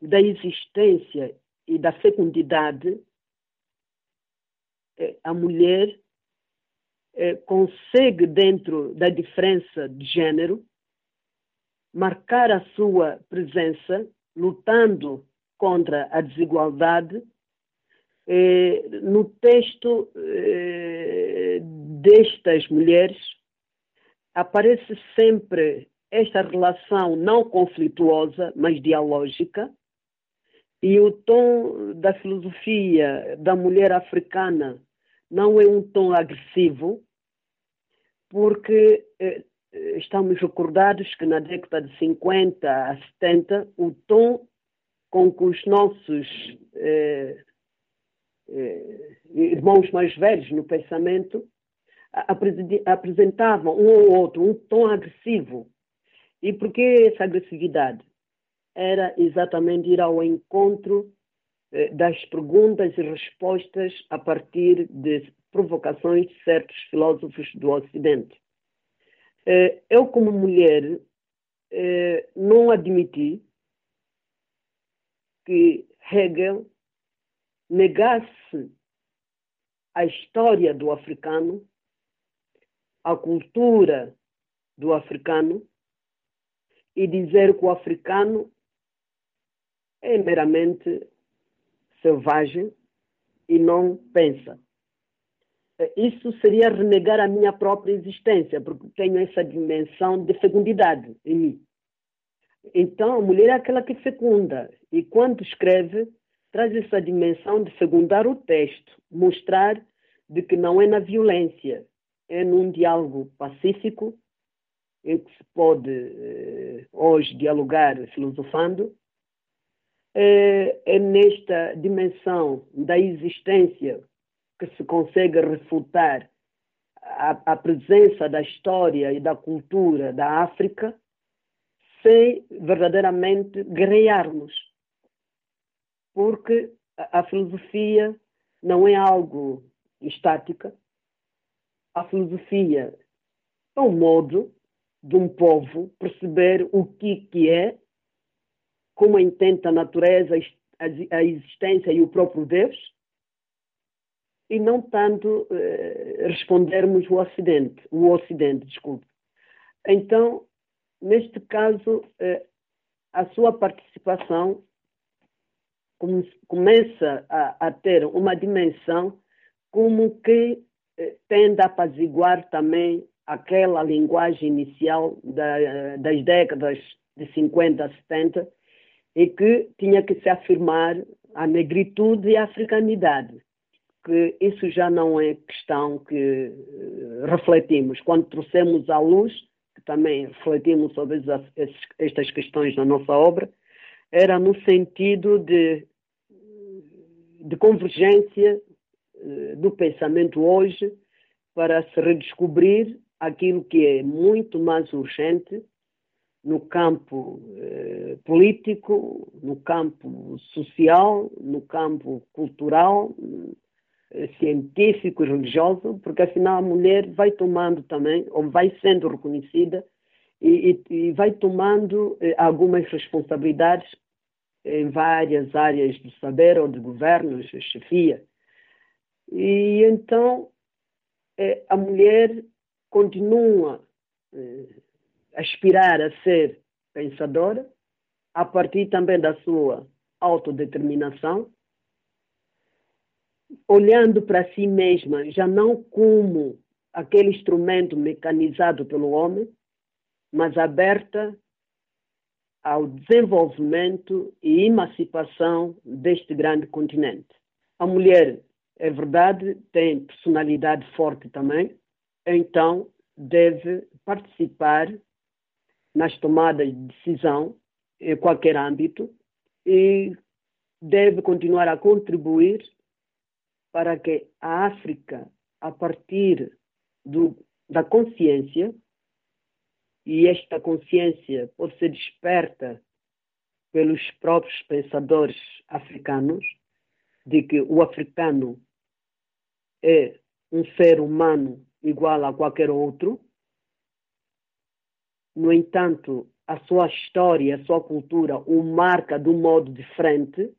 Speaker 2: da existência e da fecundidade, eh, a mulher consegue, dentro da diferença de gênero, marcar a sua presença, lutando contra a desigualdade eh, no texto eh, destas mulheres aparece sempre esta relação não conflituosa, mas dialógica, e o tom da filosofia da mulher africana não é um tom agressivo, porque eh, estamos recordados que na década de 50 a 70 o tom com que os nossos eh, eh, irmãos mais velhos no pensamento, apresentavam um ou outro um tom agressivo. E por que essa agressividade? Era exatamente ir ao encontro eh, das perguntas e respostas a partir de provocações de certos filósofos do Ocidente. Eh, eu, como mulher, não admiti que Hegel negasse a história do africano, a cultura do africano e dizer que o africano é meramente selvagem e não pensa. Isso seria renegar a minha própria existência, porque tenho essa dimensão de fecundidade em mim. Então, a mulher é aquela que fecunda, e quando escreve, traz essa dimensão de secundar o texto, mostrar de que não é na violência, é num diálogo pacífico em que se pode eh, hoje dialogar filosofando, é, é nesta dimensão da existência que se consegue refutar a, a, presença da história e da cultura da África sem verdadeiramente guerrearmos. Porque a, a filosofia não é algo estática. A filosofia é um modo de um povo perceber o que, que é, como entende a natureza, a existência e o próprio Deus, e não tanto eh, respondermos o Ocidente, o Ocidente, desculpe. Então, neste caso, eh, a sua participação começa a, a, ter uma dimensão como que tende a apaziguar também aquela linguagem inicial da, das décadas de 50 a 70 e que tinha que se afirmar a negritude e a africanidade, que isso já não é questão que eh, refletimos. Quando trouxemos à luz, que também refletimos sobre estas questões na nossa obra, era no sentido de, de convergência eh, do pensamento hoje para se redescobrir aquilo que é muito mais urgente no campo eh, político, no campo social, no campo cultural, eh, científico e religioso, porque afinal a mulher vai tomando também, ou vai sendo reconhecida e, e, e vai tomando eh, algumas responsabilidades em várias áreas do saber ou de governo, chefia. E então eh, a mulher continua eh, a aspirar a ser pensadora, a partir também da sua autodeterminação, olhando para si mesma, já não como aquele instrumento mecanizado pelo homem, mas aberta ao desenvolvimento e emancipação deste grande continente. A mulher, é verdade, tem personalidade forte também, então deve participar nas tomadas de decisão em qualquer âmbito e deve continuar a contribuir para que a África, a partir do, da consciência, e esta consciência pode ser desperta pelos próprios pensadores africanos, de que o africano é um ser humano igual a qualquer outro. No entanto, a sua história, a sua cultura o marca de um modo diferente.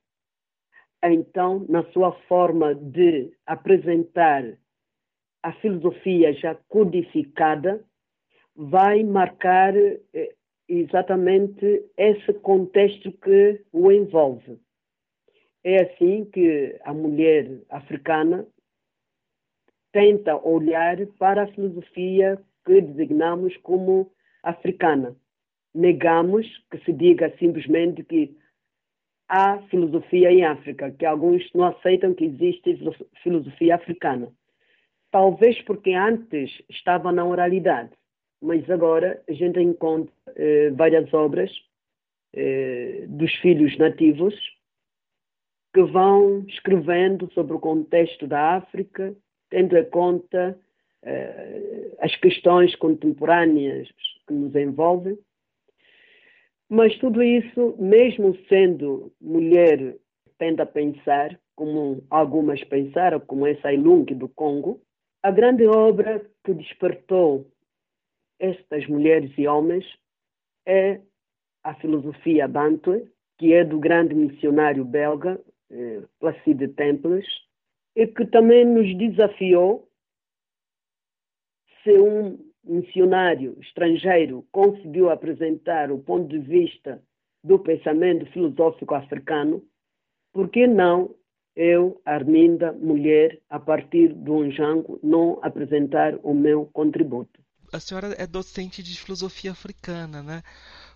Speaker 2: Então, na sua forma de apresentar a filosofia já codificada, vai marcar eh, exatamente esse contexto que o envolve. É assim que a mulher africana tenta olhar para a filosofia que designamos como africana. Negamos que se diga simplesmente que há filosofia em África, que alguns não aceitam que existe filosofia africana. Talvez porque antes estava na oralidade, mas agora a gente encontra eh, várias obras eh, dos filhos nativos que vão escrevendo sobre o contexto da África, tendo em conta uh, as questões contemporâneas que nos envolvem. Mas tudo isso, mesmo sendo mulher, tende a pensar, como algumas pensaram, como essa Ilung do Congo, a grande obra que despertou estas mulheres e homens é a filosofia Bantu, que é do grande missionário belga eh, Placide Temples, e que também nos desafiou se um missionário estrangeiro conseguiu apresentar o ponto de vista do pensamento filosófico africano, por que não eu, Arminda, mulher, a partir do Onjango, não apresentar o meu contributo?
Speaker 1: A senhora é docente de filosofia africana, né?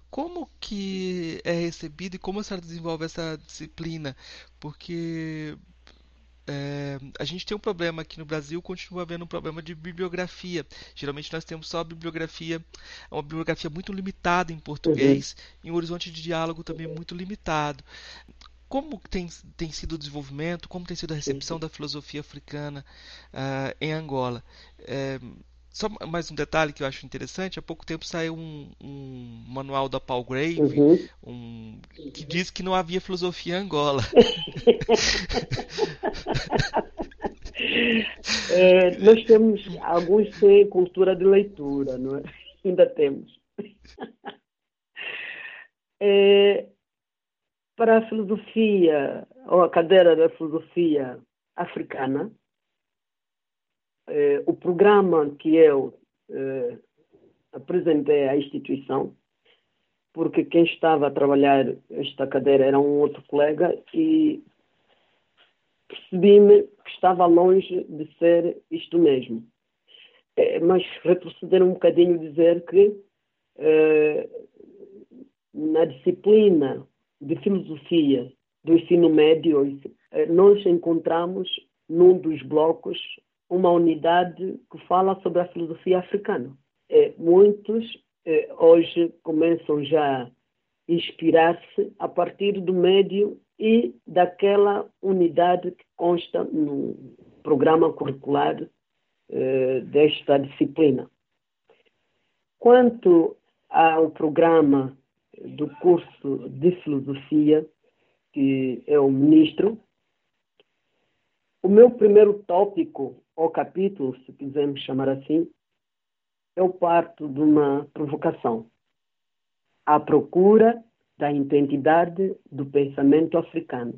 Speaker 1: Como que é recebido e como a senhora desenvolve essa disciplina? Porque é, a gente tem um problema aqui no Brasil, continua havendo um problema de bibliografia. Geralmente nós temos só a bibliografia, uma bibliografia muito limitada em português uhum. e um horizonte de diálogo também muito limitado. Como tem, tem sido o desenvolvimento, como tem sido a recepção da filosofia africana uh, em Angola? É, só mais um detalhe que eu acho interessante: há pouco tempo saiu um, um manual da Paul Grave uhum. um, que diz que não havia filosofia em Angola.
Speaker 2: é, nós temos alguns sem cultura de leitura, não é? Ainda temos. É, para a filosofia, ou a cadeira da filosofia africana, eh, o programa que eu eh, apresentei à instituição, porque quem estava a trabalhar esta cadeira era um outro colega e percebi-me que estava longe de ser isto mesmo. É, mas retroceder um bocadinho dizer que eh, na disciplina de filosofia do ensino médio, eh, nós encontramos num dos blocos uma unidade que fala sobre a filosofia africana. É, muitos é, hoje começam já a inspirar-se a partir do médio e daquela unidade que consta no programa curricular é, desta disciplina. Quanto ao programa do curso de filosofia, que é o ministro, o meu primeiro tópico, ou capítulo, se quisermos chamar assim, eu parto de uma provocação. A procura da identidade do pensamento africano.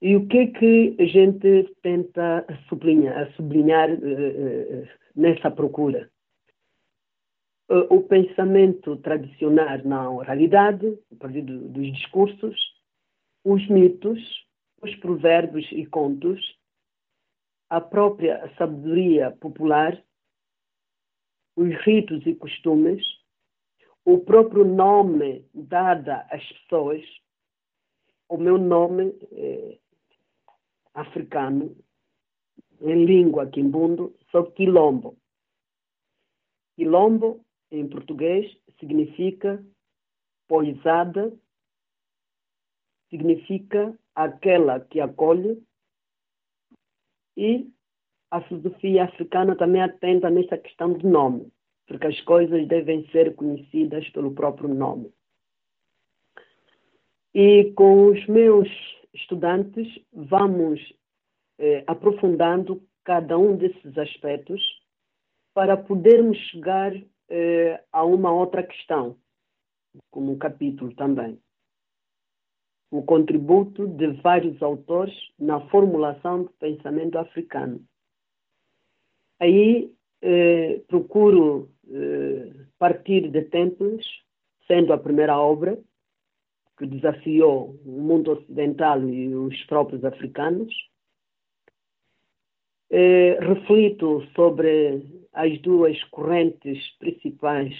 Speaker 2: E o que é que a gente tenta sublinhar, sublinhar uh, nessa procura? Uh, o pensamento tradicional na oralidade, a partir do, dos discursos, os mitos, os provérbios e contos, a própria sabedoria popular, os ritos e costumes, o próprio nome dado às pessoas, o meu nome é africano, em língua quimbundo, sou Quilombo. Quilombo, em português, significa poisada, significa aquela que acolhe, e a filosofia africana também atenta nessa questão do nome, porque as coisas devem ser conhecidas pelo próprio nome. E com os meus estudantes vamos eh, aprofundando cada um desses aspectos para podermos chegar eh, a uma outra questão, como um capítulo também o contributo de vários autores na formulação do pensamento africano. Aí eh, procuro eh, partir de Temples, sendo a primeira obra que desafiou o mundo ocidental e os próprios africanos. Eh, reflito sobre as duas correntes principais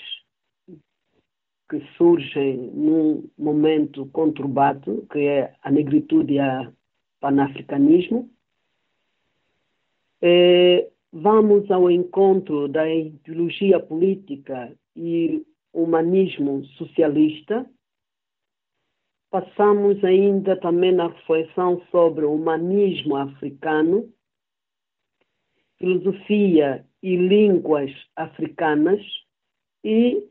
Speaker 2: que surgem num momento conturbado, que é a negritude e o panafricanismo. É, vamos ao encontro da ideologia política e humanismo socialista. Passamos ainda também na reflexão sobre o humanismo africano, filosofia e línguas africanas e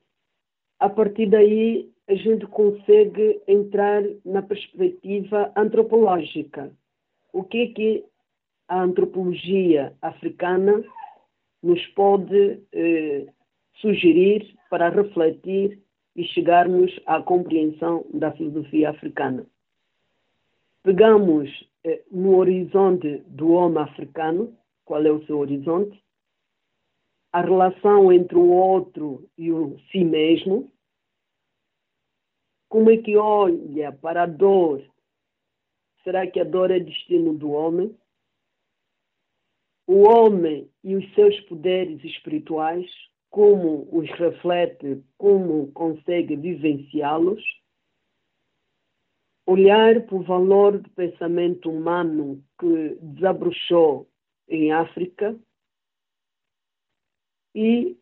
Speaker 2: a partir daí a gente consegue entrar na perspectiva antropológica. O que é que a antropologia africana nos pode eh, sugerir para refletir e chegarmos à compreensão da filosofia africana? Pegamos eh, no horizonte do homem africano, qual é o seu horizonte? A relação entre o outro e o si mesmo, como é que olha para a dor? Será que a dor é destino do homem? O homem e os seus poderes espirituais, como os reflete, como consegue vivenciá-los, olhar para o valor do pensamento humano que desabrochou em África e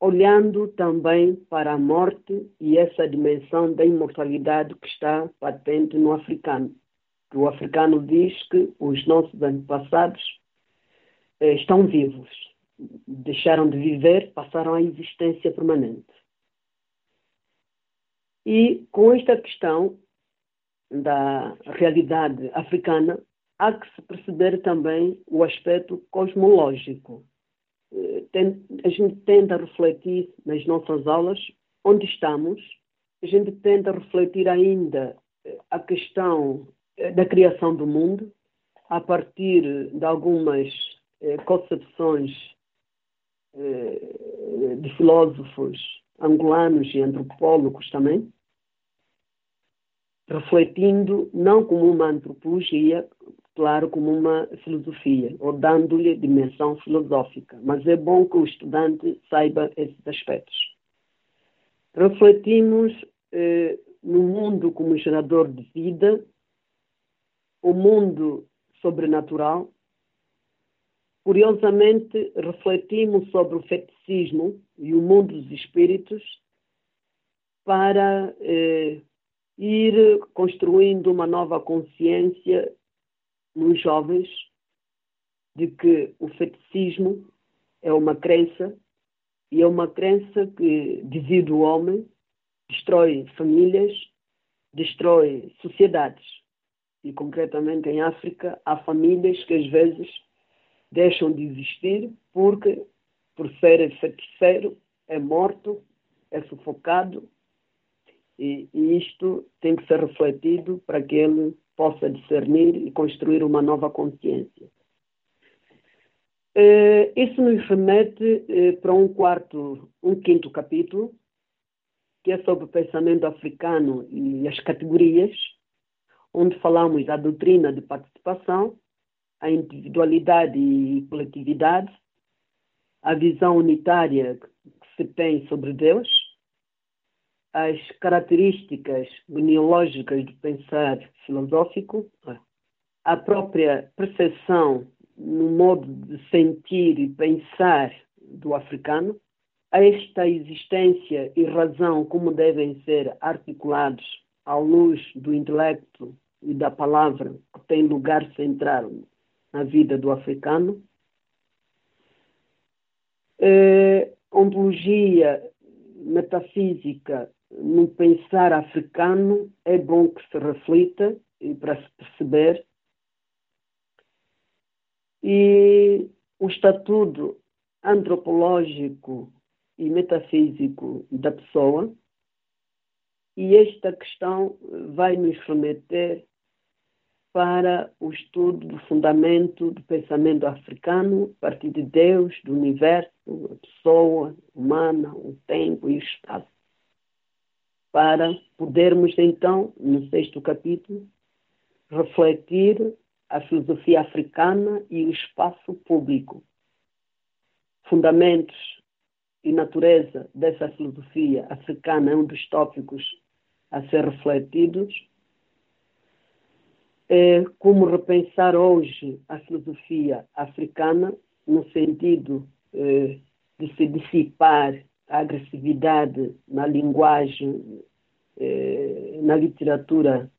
Speaker 2: olhando também para a morte e essa dimensão da imortalidade que está patente no africano. O africano diz que os nossos antepassados eh, estão vivos, deixaram de viver, passaram à existência permanente. E com esta questão da realidade africana, há que se perceber também o aspecto cosmológico a gente tenta refletir nas nossas aulas onde estamos, a gente tenta refletir ainda eh, a questão eh, da criação do mundo a partir de algumas eh, concepções de filósofos angolanos e antropólogos também, refletindo não como uma antropologia, claro, como uma filosofia, ou dando-lhe dimensão filosófica. Mas é bom que o estudante saiba esses aspectos. Refletimos eh, no mundo como gerador de vida, o mundo sobrenatural. Curiosamente, refletimos sobre o feticismo e o mundo dos espíritos para eh, ir construindo uma nova consciência jovens de que o feticismo é uma crença e é uma crença que divide o homem, destrói famílias, destrói sociedades. E concretamente em África há famílias que às vezes deixam de existir porque, por ser feiticeiro, é morto, é sufocado. E, e isto tem que ser refletido para que ele possa discernir e construir uma nova consciência. Uh, isso nos remete uh, para um quarto, um quinto capítulo, que é sobre o pensamento africano e as categorias, onde falamos da doutrina de participação, a individualidade e coletividade, a visão unitária que se tem sobre Deus, as características genealógicas do pensar filosófico, a própria percepção no modo de sentir e pensar do africano, esta existência e razão como devem ser articulados à luz do intelecto e da palavra que tem lugar central na vida do africano. Eh, ontologia metafísica no pensar africano é bom que se reflita e para se perceber. E o estatuto antropológico e metafísico da pessoa. E esta questão vai nos remeter para o estudo do fundamento do pensamento africano, a partir de Deus, do universo, a pessoa humana, o tempo e o espaço para podermos então, no sexto capítulo, refletir a filosofia africana e o espaço público. Fundamentos e natureza dessa filosofia africana é um dos tópicos a ser refletidos. É como repensar hoje a filosofia africana no sentido é, de se dissipar a agressividade na linguagem, eh, na literatura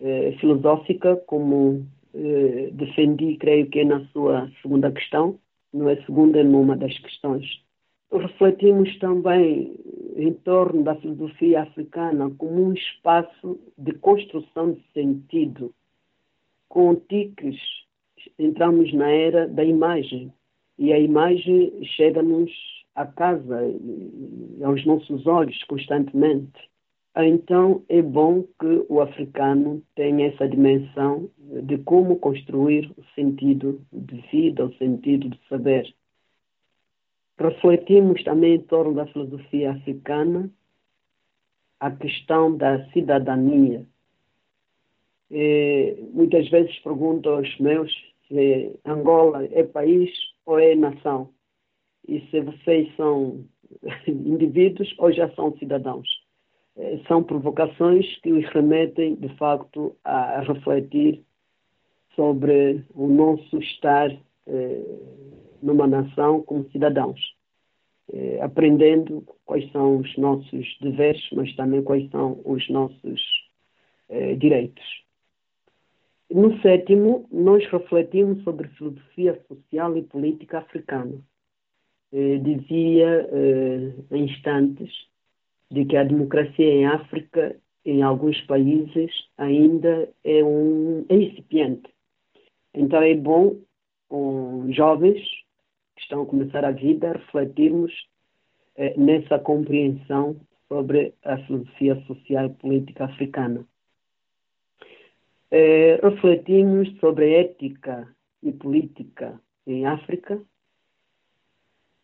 Speaker 2: eh, filosófica, como eh, defendi, creio que é na sua segunda questão, não é segunda, é numa das questões. Refletimos também em torno da filosofia africana como um espaço de construção de sentido. Com tiques, entramos na era da imagem, e a imagem chega-nos à casa aos nossos olhos constantemente. Então é bom que o africano tenha essa dimensão de como construir o sentido de vida, o sentido de saber. Refletimos também em torno da filosofia africana a questão da cidadania. E, muitas vezes pergunto aos meus se Angola é país ou é nação. E se vocês são indivíduos ou já são cidadãos. Eh, são provocações que os remetem, de facto, a refletir sobre o nosso estar eh, numa nação como cidadãos, eh, aprendendo quais são os nossos deveres, mas também quais são os nossos eh, direitos. No sétimo, nós refletimos sobre filosofia social e política africana. Eh, dizia eh, em instantes de que a democracia em África, em alguns países, ainda é um incipiente. Então é bom, jovens que estão a começar a vida, refletirmos eh, nessa compreensão sobre a filosofia social e política africana. Eh, refletimos sobre a ética e política em África.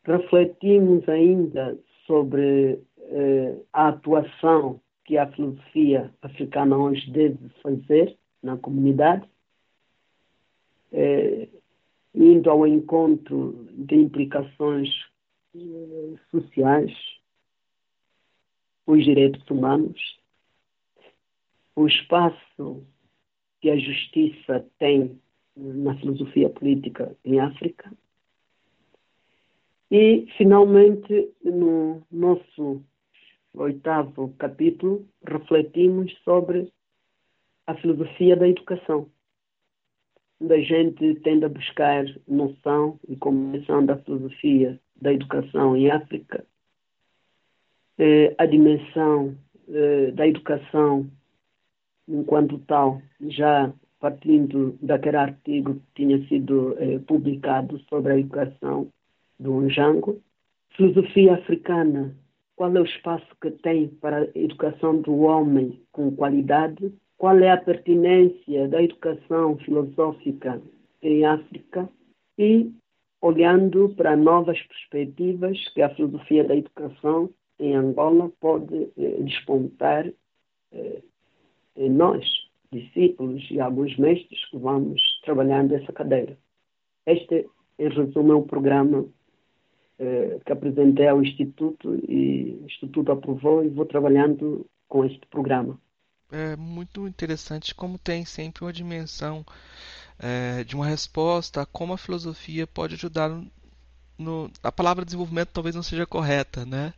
Speaker 2: Refletimos ainda sobre eh, a atuação que a filosofia africana hoje deve fazer na comunidade, eh, indo ao encontro de implicações eh, sociais, os direitos humanos, o espaço que a justiça tem na filosofia política em África. E, finalmente, no nosso oitavo capítulo, refletimos sobre a filosofia da educação. Onde a gente tende a buscar noção e compreensão da filosofia da educação em África, eh, a dimensão eh, da educação enquanto tal, já partindo daquele artigo que tinha sido eh, publicado sobre a educação do Njango, filosofia africana qual é o espaço que tem para a educação do homem com qualidade, qual é a pertinência da educação filosófica em África? E olhando para novas perspectivas que a filosofia da educação em Angola pode eh, despontar eh, em nós, discípulos e alguns mestres que vamos trabalhando essa cadeira. Este, em resumo, é o programa que apresentei ao Instituto e o Instituto aprovou e vou trabalhando com este programa.
Speaker 1: É muito interessante como tem sempre uma dimensão é, de uma resposta a como a filosofia pode ajudar no, a palavra desenvolvimento talvez não seja correta, né?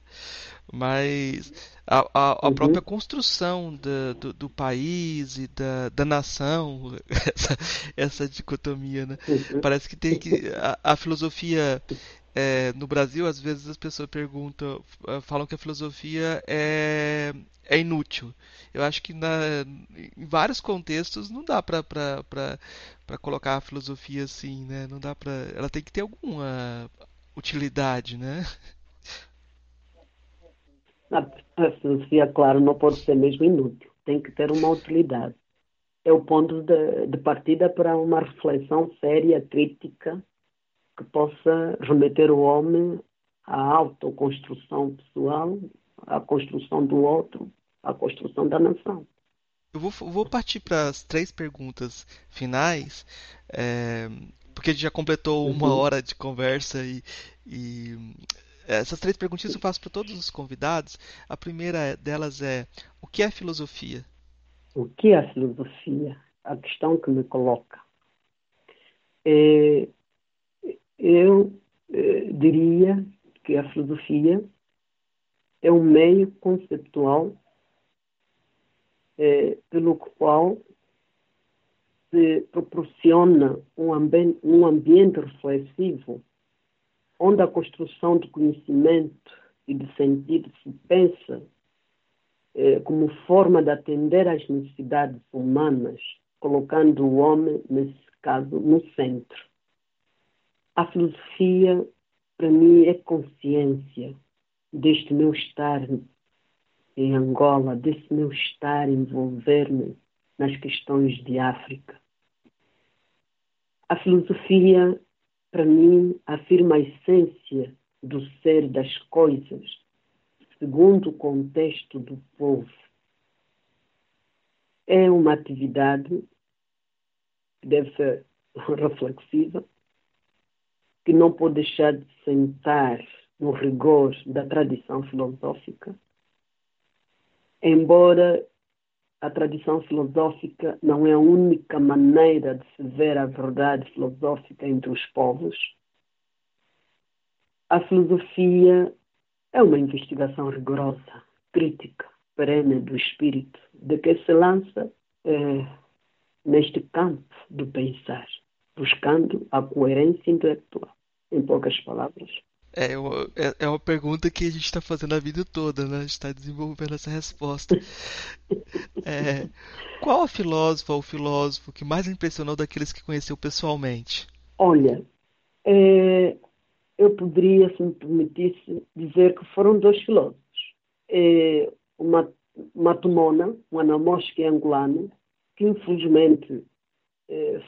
Speaker 1: Mas a, a, a uhum. própria construção da, do, do, país e da, da nação, essa, essa dicotomia, né? Uhum. Parece que tem que a, a filosofia é, no Brasil, às vezes as pessoas perguntam, eh, falam que a filosofia é, é inútil. Eu acho que na, em vários contextos não dá para colocar a filosofia assim, né? Não dá para, ela tem que ter alguma utilidade, né?
Speaker 2: A filosofia, claro, não pode ser mesmo inútil. Tem que ter uma utilidade. É o ponto de, de partida para uma reflexão séria, crítica que possa remeter o homem à autoconstrução pessoal, à construção do outro, à construção da nação.
Speaker 1: Eu vou, vou partir para as três perguntas finais, é, porque a gente já completou uma uhum. hora de conversa e, e essas três perguntinhas eu faço para todos os convidados. A primeira delas é: o que é filosofia?
Speaker 2: O que é filosofia? A questão que me coloca. É, eu eh, diria que a filosofia é um meio conceptual eh, pelo qual se proporciona um, ambi um ambiente reflexivo onde a construção de conhecimento e de sentido se pensa eh, como forma de atender às necessidades humanas, colocando o homem, nesse caso, no centro. A filosofia, para mim, é consciência deste meu estar em Angola, desse meu estar envolver-me nas questões de África. A filosofia, para mim, afirma a essência do ser das coisas, segundo o contexto do povo. É uma atividade que deve ser reflexiva, que não pode deixar de sentar no rigor da tradição filosófica, embora a tradição filosófica não é a única maneira de se ver a verdade filosófica entre os povos, a filosofia é uma investigação rigorosa, crítica, perene do espírito, de que se lança eh, neste campo do pensar, buscando a coerência intelectual, em poucas palavras.
Speaker 1: É uma, é, é uma pergunta que a gente está fazendo a vida toda, né? A gente está desenvolvendo essa resposta. É, qual a filósofa ou filósofo que mais impressionou daqueles que conheceu pessoalmente?
Speaker 2: Olha, é, eu poderia, se me permitisse, dizer que foram dois filósofos. É, uma Matumona, um anamosque angolano, que infelizmente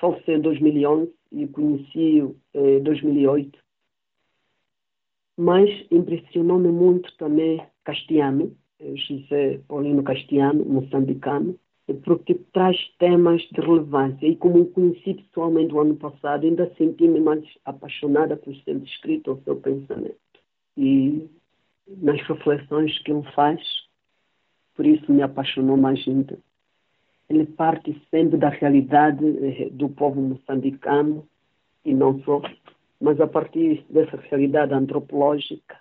Speaker 2: faleceu em 2011 e conheci-o em 2008 mas impressionou-me muito também Castiano, eh, José Paulino Castiano, moçambicano, porque traz temas de relevância. E como o conheci pessoalmente o ano passado, ainda senti-me mais apaixonada por ser descrito o seu pensamento. E nas reflexões que ele faz, por isso me apaixonou mais ainda. Ele parte sempre da realidade eh, do povo moçambicano e não só, mas a partir dessa realidade antropológica,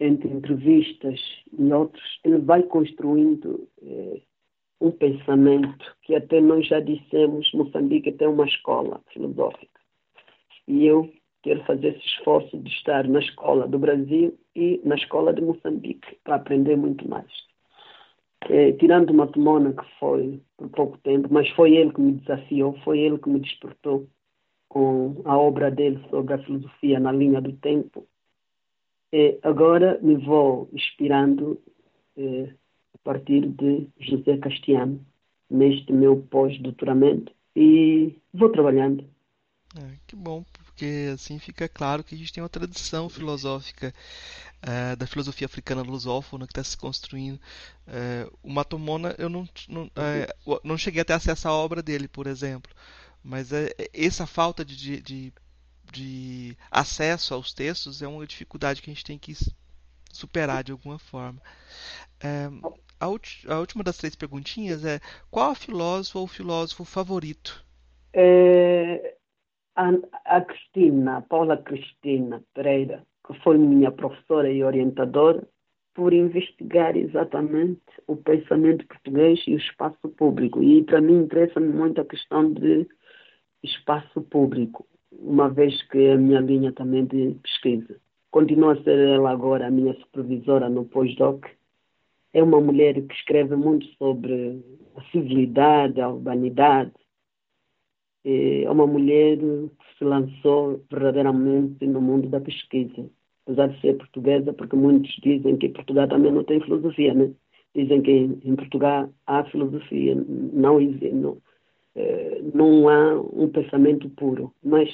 Speaker 2: entre entrevistas e outros, ele vai construindo eh, um pensamento que até nós já dissemos, Moçambique tem uma escola filosófica. E eu quero fazer esse esforço de estar na escola do Brasil e na escola de Moçambique para aprender muito mais. Eh, tirando Matumona, que foi por pouco tempo, mas foi ele que me desafiou, foi ele que me despertou com a obra dele sobre a filosofia na linha do tempo. E agora me vou inspirando eh, a partir de José Castiano, neste meu pós-doutoramento, e vou trabalhando.
Speaker 1: É, que bom, porque assim fica claro que a gente tem uma tradição filosófica é, da filosofia africana lusófona que está se construindo. É, o Matomona, eu não, não, é, não cheguei a ter acesso à obra dele, por exemplo. Mas essa falta de, de, de acesso aos textos é uma dificuldade que a gente tem que superar de alguma forma. A, a, última das três perguntinhas é: qual a filósofa ou filósofo favorito?
Speaker 2: É, a, a Cristina, Paula Cristina Pereira, que foi minha professora e orientadora, por investigar exatamente o pensamento português e o espaço público. E para mim interessa-me muito a questão de espaço público, uma vez que é a minha linha também de pesquisa. Continua a ser ela agora a minha supervisora no pós-doc. É uma mulher que escreve muito sobre a civilidade, a urbanidade. É uma mulher que se lançou verdadeiramente no mundo da pesquisa, apesar de ser portuguesa, porque muitos dizem que Portugal também não tem filosofia, né? Dizem que em Portugal há filosofia, não, não, eh, não há um pensamento puro, mas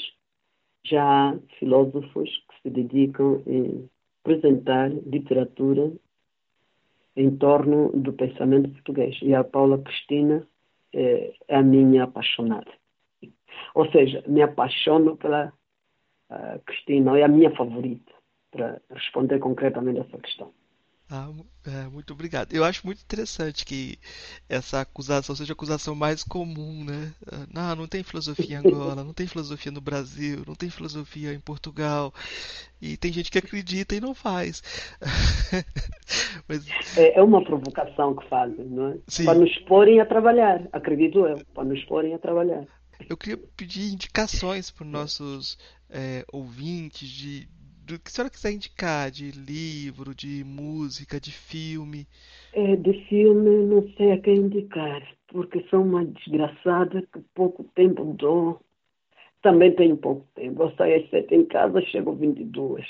Speaker 2: já há filósofos que se dedicam a apresentar literatura em torno do pensamento português. E a Paula Cristina é, é a minha apaixonada. Ou seja, me apaixono pela Cristina, é a minha favorita, para responder concretamente a essa questão.
Speaker 1: Ah, é, muito obrigado. Eu acho muito interessante que essa acusação seja a acusação mais comum, né? Ah, não, não tem filosofia em Angola, não tem filosofia no Brasil, não tem filosofia em Portugal. E tem gente que acredita e não faz.
Speaker 2: Mas... é, é, uma provocação que fazem, não é? Sim. Para nos porem a trabalhar, acredito eu, para nos porem a trabalhar.
Speaker 1: Eu queria pedir indicações para os nossos é, ouvintes de, do que a senhora quiser indicar, de livro, de música, de filme.
Speaker 2: É, de filme não sei a quem indicar, porque sou uma desgraçada que pouco tempo dou. Também tenho pouco tempo. Eu saio às sete em casa, chego às 22.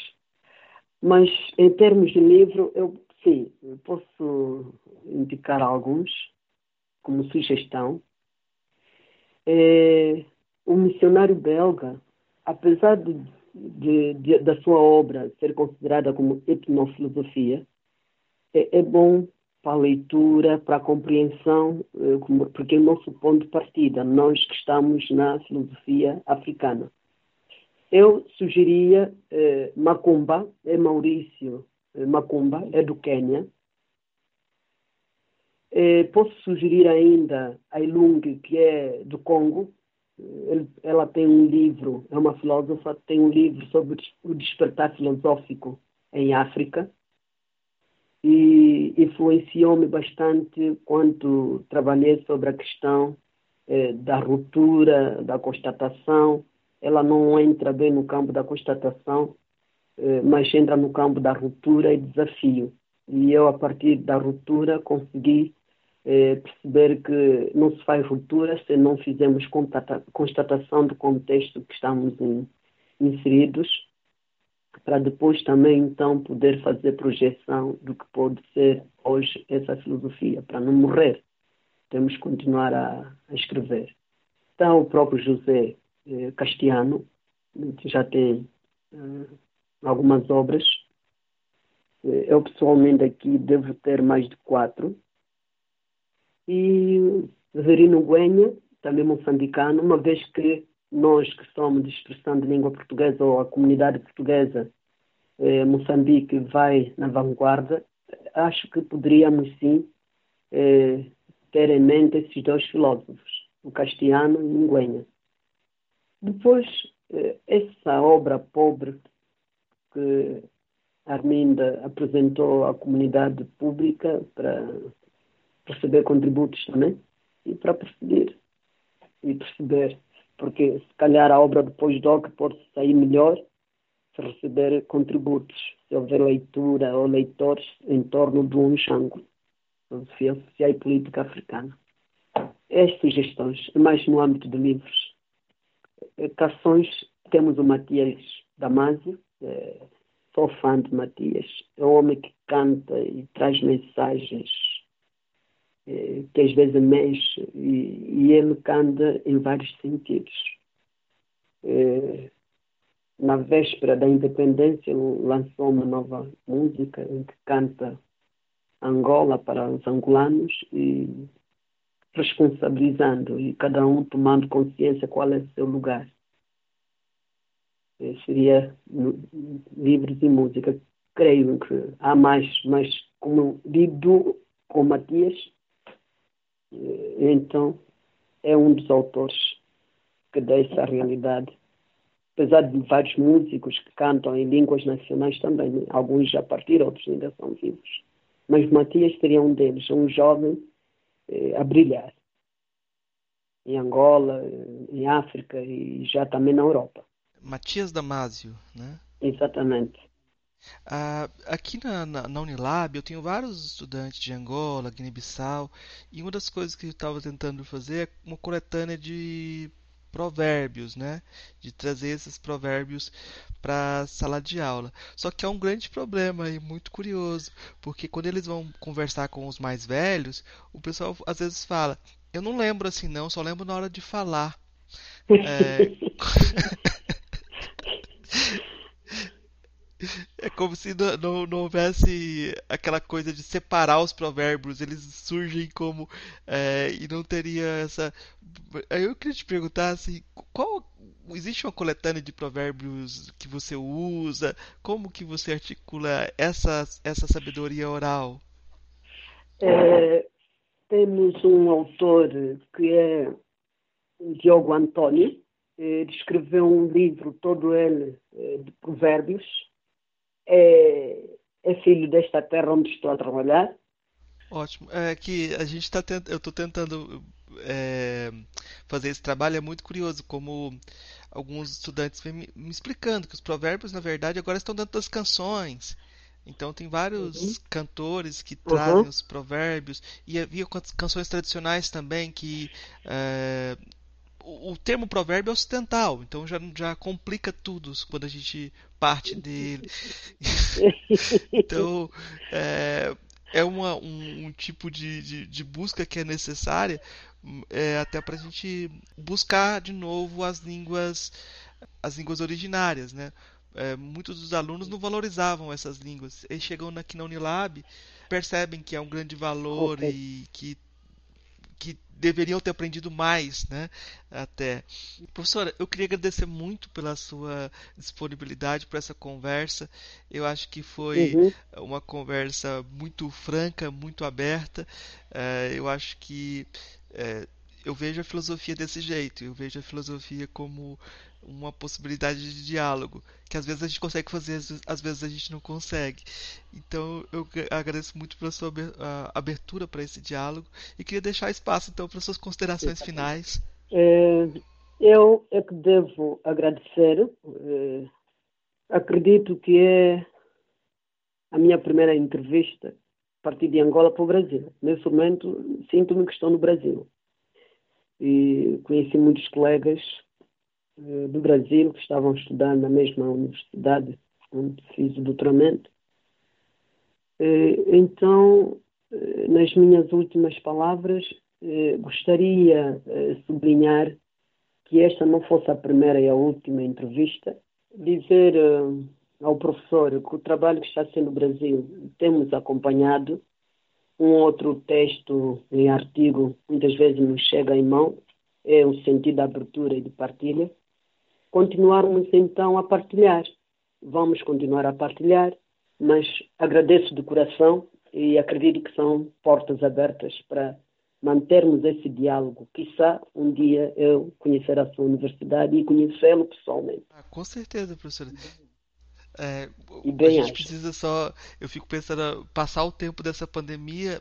Speaker 2: Mas em termos de livro, eu sim, eu posso indicar alguns como sugestão. É, o missionário belga, apesar de de, de, da sua obra ser considerada como etnofilosofia, é, é bom para a leitura, para a compreensão, eh, porque é o nosso ponto de partida, nós que estamos na filosofia africana. eu sugeria eh, Macumba, é Maurício eh, Macumba, é do Quênia. Eh, posso sugerir ainda a Ilung, que é do Congo. Ela tem um livro, é uma filósofa, tem um livro sobre o despertar filosófico em África e influenciou-me bastante quando trabalhei sobre a questão eh, da ruptura, da constatação. Ela não entra bem no campo da constatação, eh, mas entra no campo da ruptura e desafio. E eu, a partir da ruptura, consegui eh, perceber que não se faz ruptura se não fizermos constatação do contexto que estamos in, inseridos, para depois também então poder fazer projeção do que pode ser hoje essa filosofia, para não morrer. Temos que continuar a, a escrever. Então, o próprio José eh, Castiano já tem eh, algumas obras. Eh, eu, pessoalmente, aqui devo ter mais de quatro e Verino Guenha, também moçambicano, uma vez que nós que somos de expressão de língua portuguesa ou a comunidade portuguesa eh, Moçambique vai na vanguarda, acho que poderíamos sim eh, ter em mente esses dois filósofos, o Castiano e o Nguenha. Depois, eh, essa obra pobre que Arminda apresentou à comunidade pública para receber contributos também e para perceber e perceber porque se calhar a obra do pós-doc pode sair melhor se receber contributos, se houver leitura ou leitores em torno de um jango, filosofia social e política africana. As sugestões, mais no âmbito de livros. Canções, temos o Matias Damasio, é, sou fã de Matias, é um homem que canta e traz mensagens eh, que às vezes mexe e, e, ele canta em vários sentidos. Eh, na véspera da independência, lançou uma nova música em que canta Angola para os angolanos e responsabilizando e cada um tomando consciência qual é o seu lugar. Eh, seria livros e música. Creio que há mais, mas como lido com Matias, então, é um dos autores que deixa a realidade. Apesar de vários músicos que cantam em línguas nacionais também, né? alguns já partiram, outros ainda são vivos. Mas Matias seria um deles, um jovem eh, a brilhar. Em Angola, em África e já também na Europa.
Speaker 1: Matias Damasio, né?
Speaker 2: Exatamente.
Speaker 1: Uh, aqui na, na, na, Unilab eu tenho vários estudantes de Angola, Guiné-Bissau, e uma das coisas que eu estava tentando fazer é uma coletânea de provérbios, né? De trazer esses provérbios para a sala de aula. Só que há um grande problema e muito curioso, porque quando eles vão conversar com os mais velhos, o pessoal às vezes fala: "Eu não lembro assim não, só lembro na hora de falar". É... É como se não, não, não, houvesse aquela coisa de separar os provérbios, eles surgem como. É, e não teria essa. Aí eu queria te perguntar assim: qual. Existe uma coletânea de provérbios que você usa? Como que você articula essa, essa sabedoria oral?
Speaker 2: É, temos um autor que é Diogo Antônio, ele escreveu um livro, todo ele, é, de provérbios, é, é filho desta terra onde estou a trabalhar.
Speaker 1: Ótimo. É que a gente está tent... eu estou tentando é, fazer esse trabalho é muito curioso, como alguns estudantes vêm me, me, explicando que os provérbios, na verdade, agora estão dentro das canções. Então tem vários uhum. cantores que trazem uhum. os provérbios e havia canções tradicionais também que é, o, termo provérbio é ocidental, então já, já complica tudo quando a gente parte dele. então, é, é uma, um, um tipo de, de, de, busca que é necessária é, até para a gente buscar de novo as línguas, as línguas originárias, né? É, muitos dos alunos não valorizavam essas línguas. Eles chegam aqui na Unilab, percebem que é um grande valor okay. e que que deveriam ter aprendido mais, né? Até. Professora, eu queria agradecer muito pela sua disponibilidade para essa conversa. Eu acho que foi uhum. uma conversa muito franca, muito aberta. Uh, eu acho que uh, eu vejo a filosofia desse jeito. Eu vejo a filosofia como uma possibilidade de diálogo, que às vezes a gente consegue fazer, às vezes a gente não consegue. Então eu agradeço muito pela sua abertura para esse diálogo e queria deixar espaço então para suas considerações finais.
Speaker 2: É, eu é que devo agradecer. É, acredito que é a minha primeira entrevista a partir de Angola para o Brasil. Nesse momento sinto-me que estou no Brasil. E conheci muitos colegas do Brasil que estavam estudando na mesma universidade onde fiz o doutoramento. Eh, então, eh, nas minhas últimas palavras, gostaria de sublinhar que esta não fosse a primeira e a última entrevista, dizer ao professor que o trabalho que está sendo no Brasil temos acompanhado, um outro texto em artigo muitas vezes nos chega em mão, é o sentido de abertura e de partilha continuarmos então a partilhar. Vamos continuar a partilhar, mas agradeço de coração e acredito que são portas abertas para mantermos esse diálogo. Quizá um dia eu conhecer a sua universidade e conhecê-lo pessoalmente.
Speaker 1: Ah, com certeza, professora. É, a gente acho. precisa só, eu fico pensando, passar o tempo dessa pandemia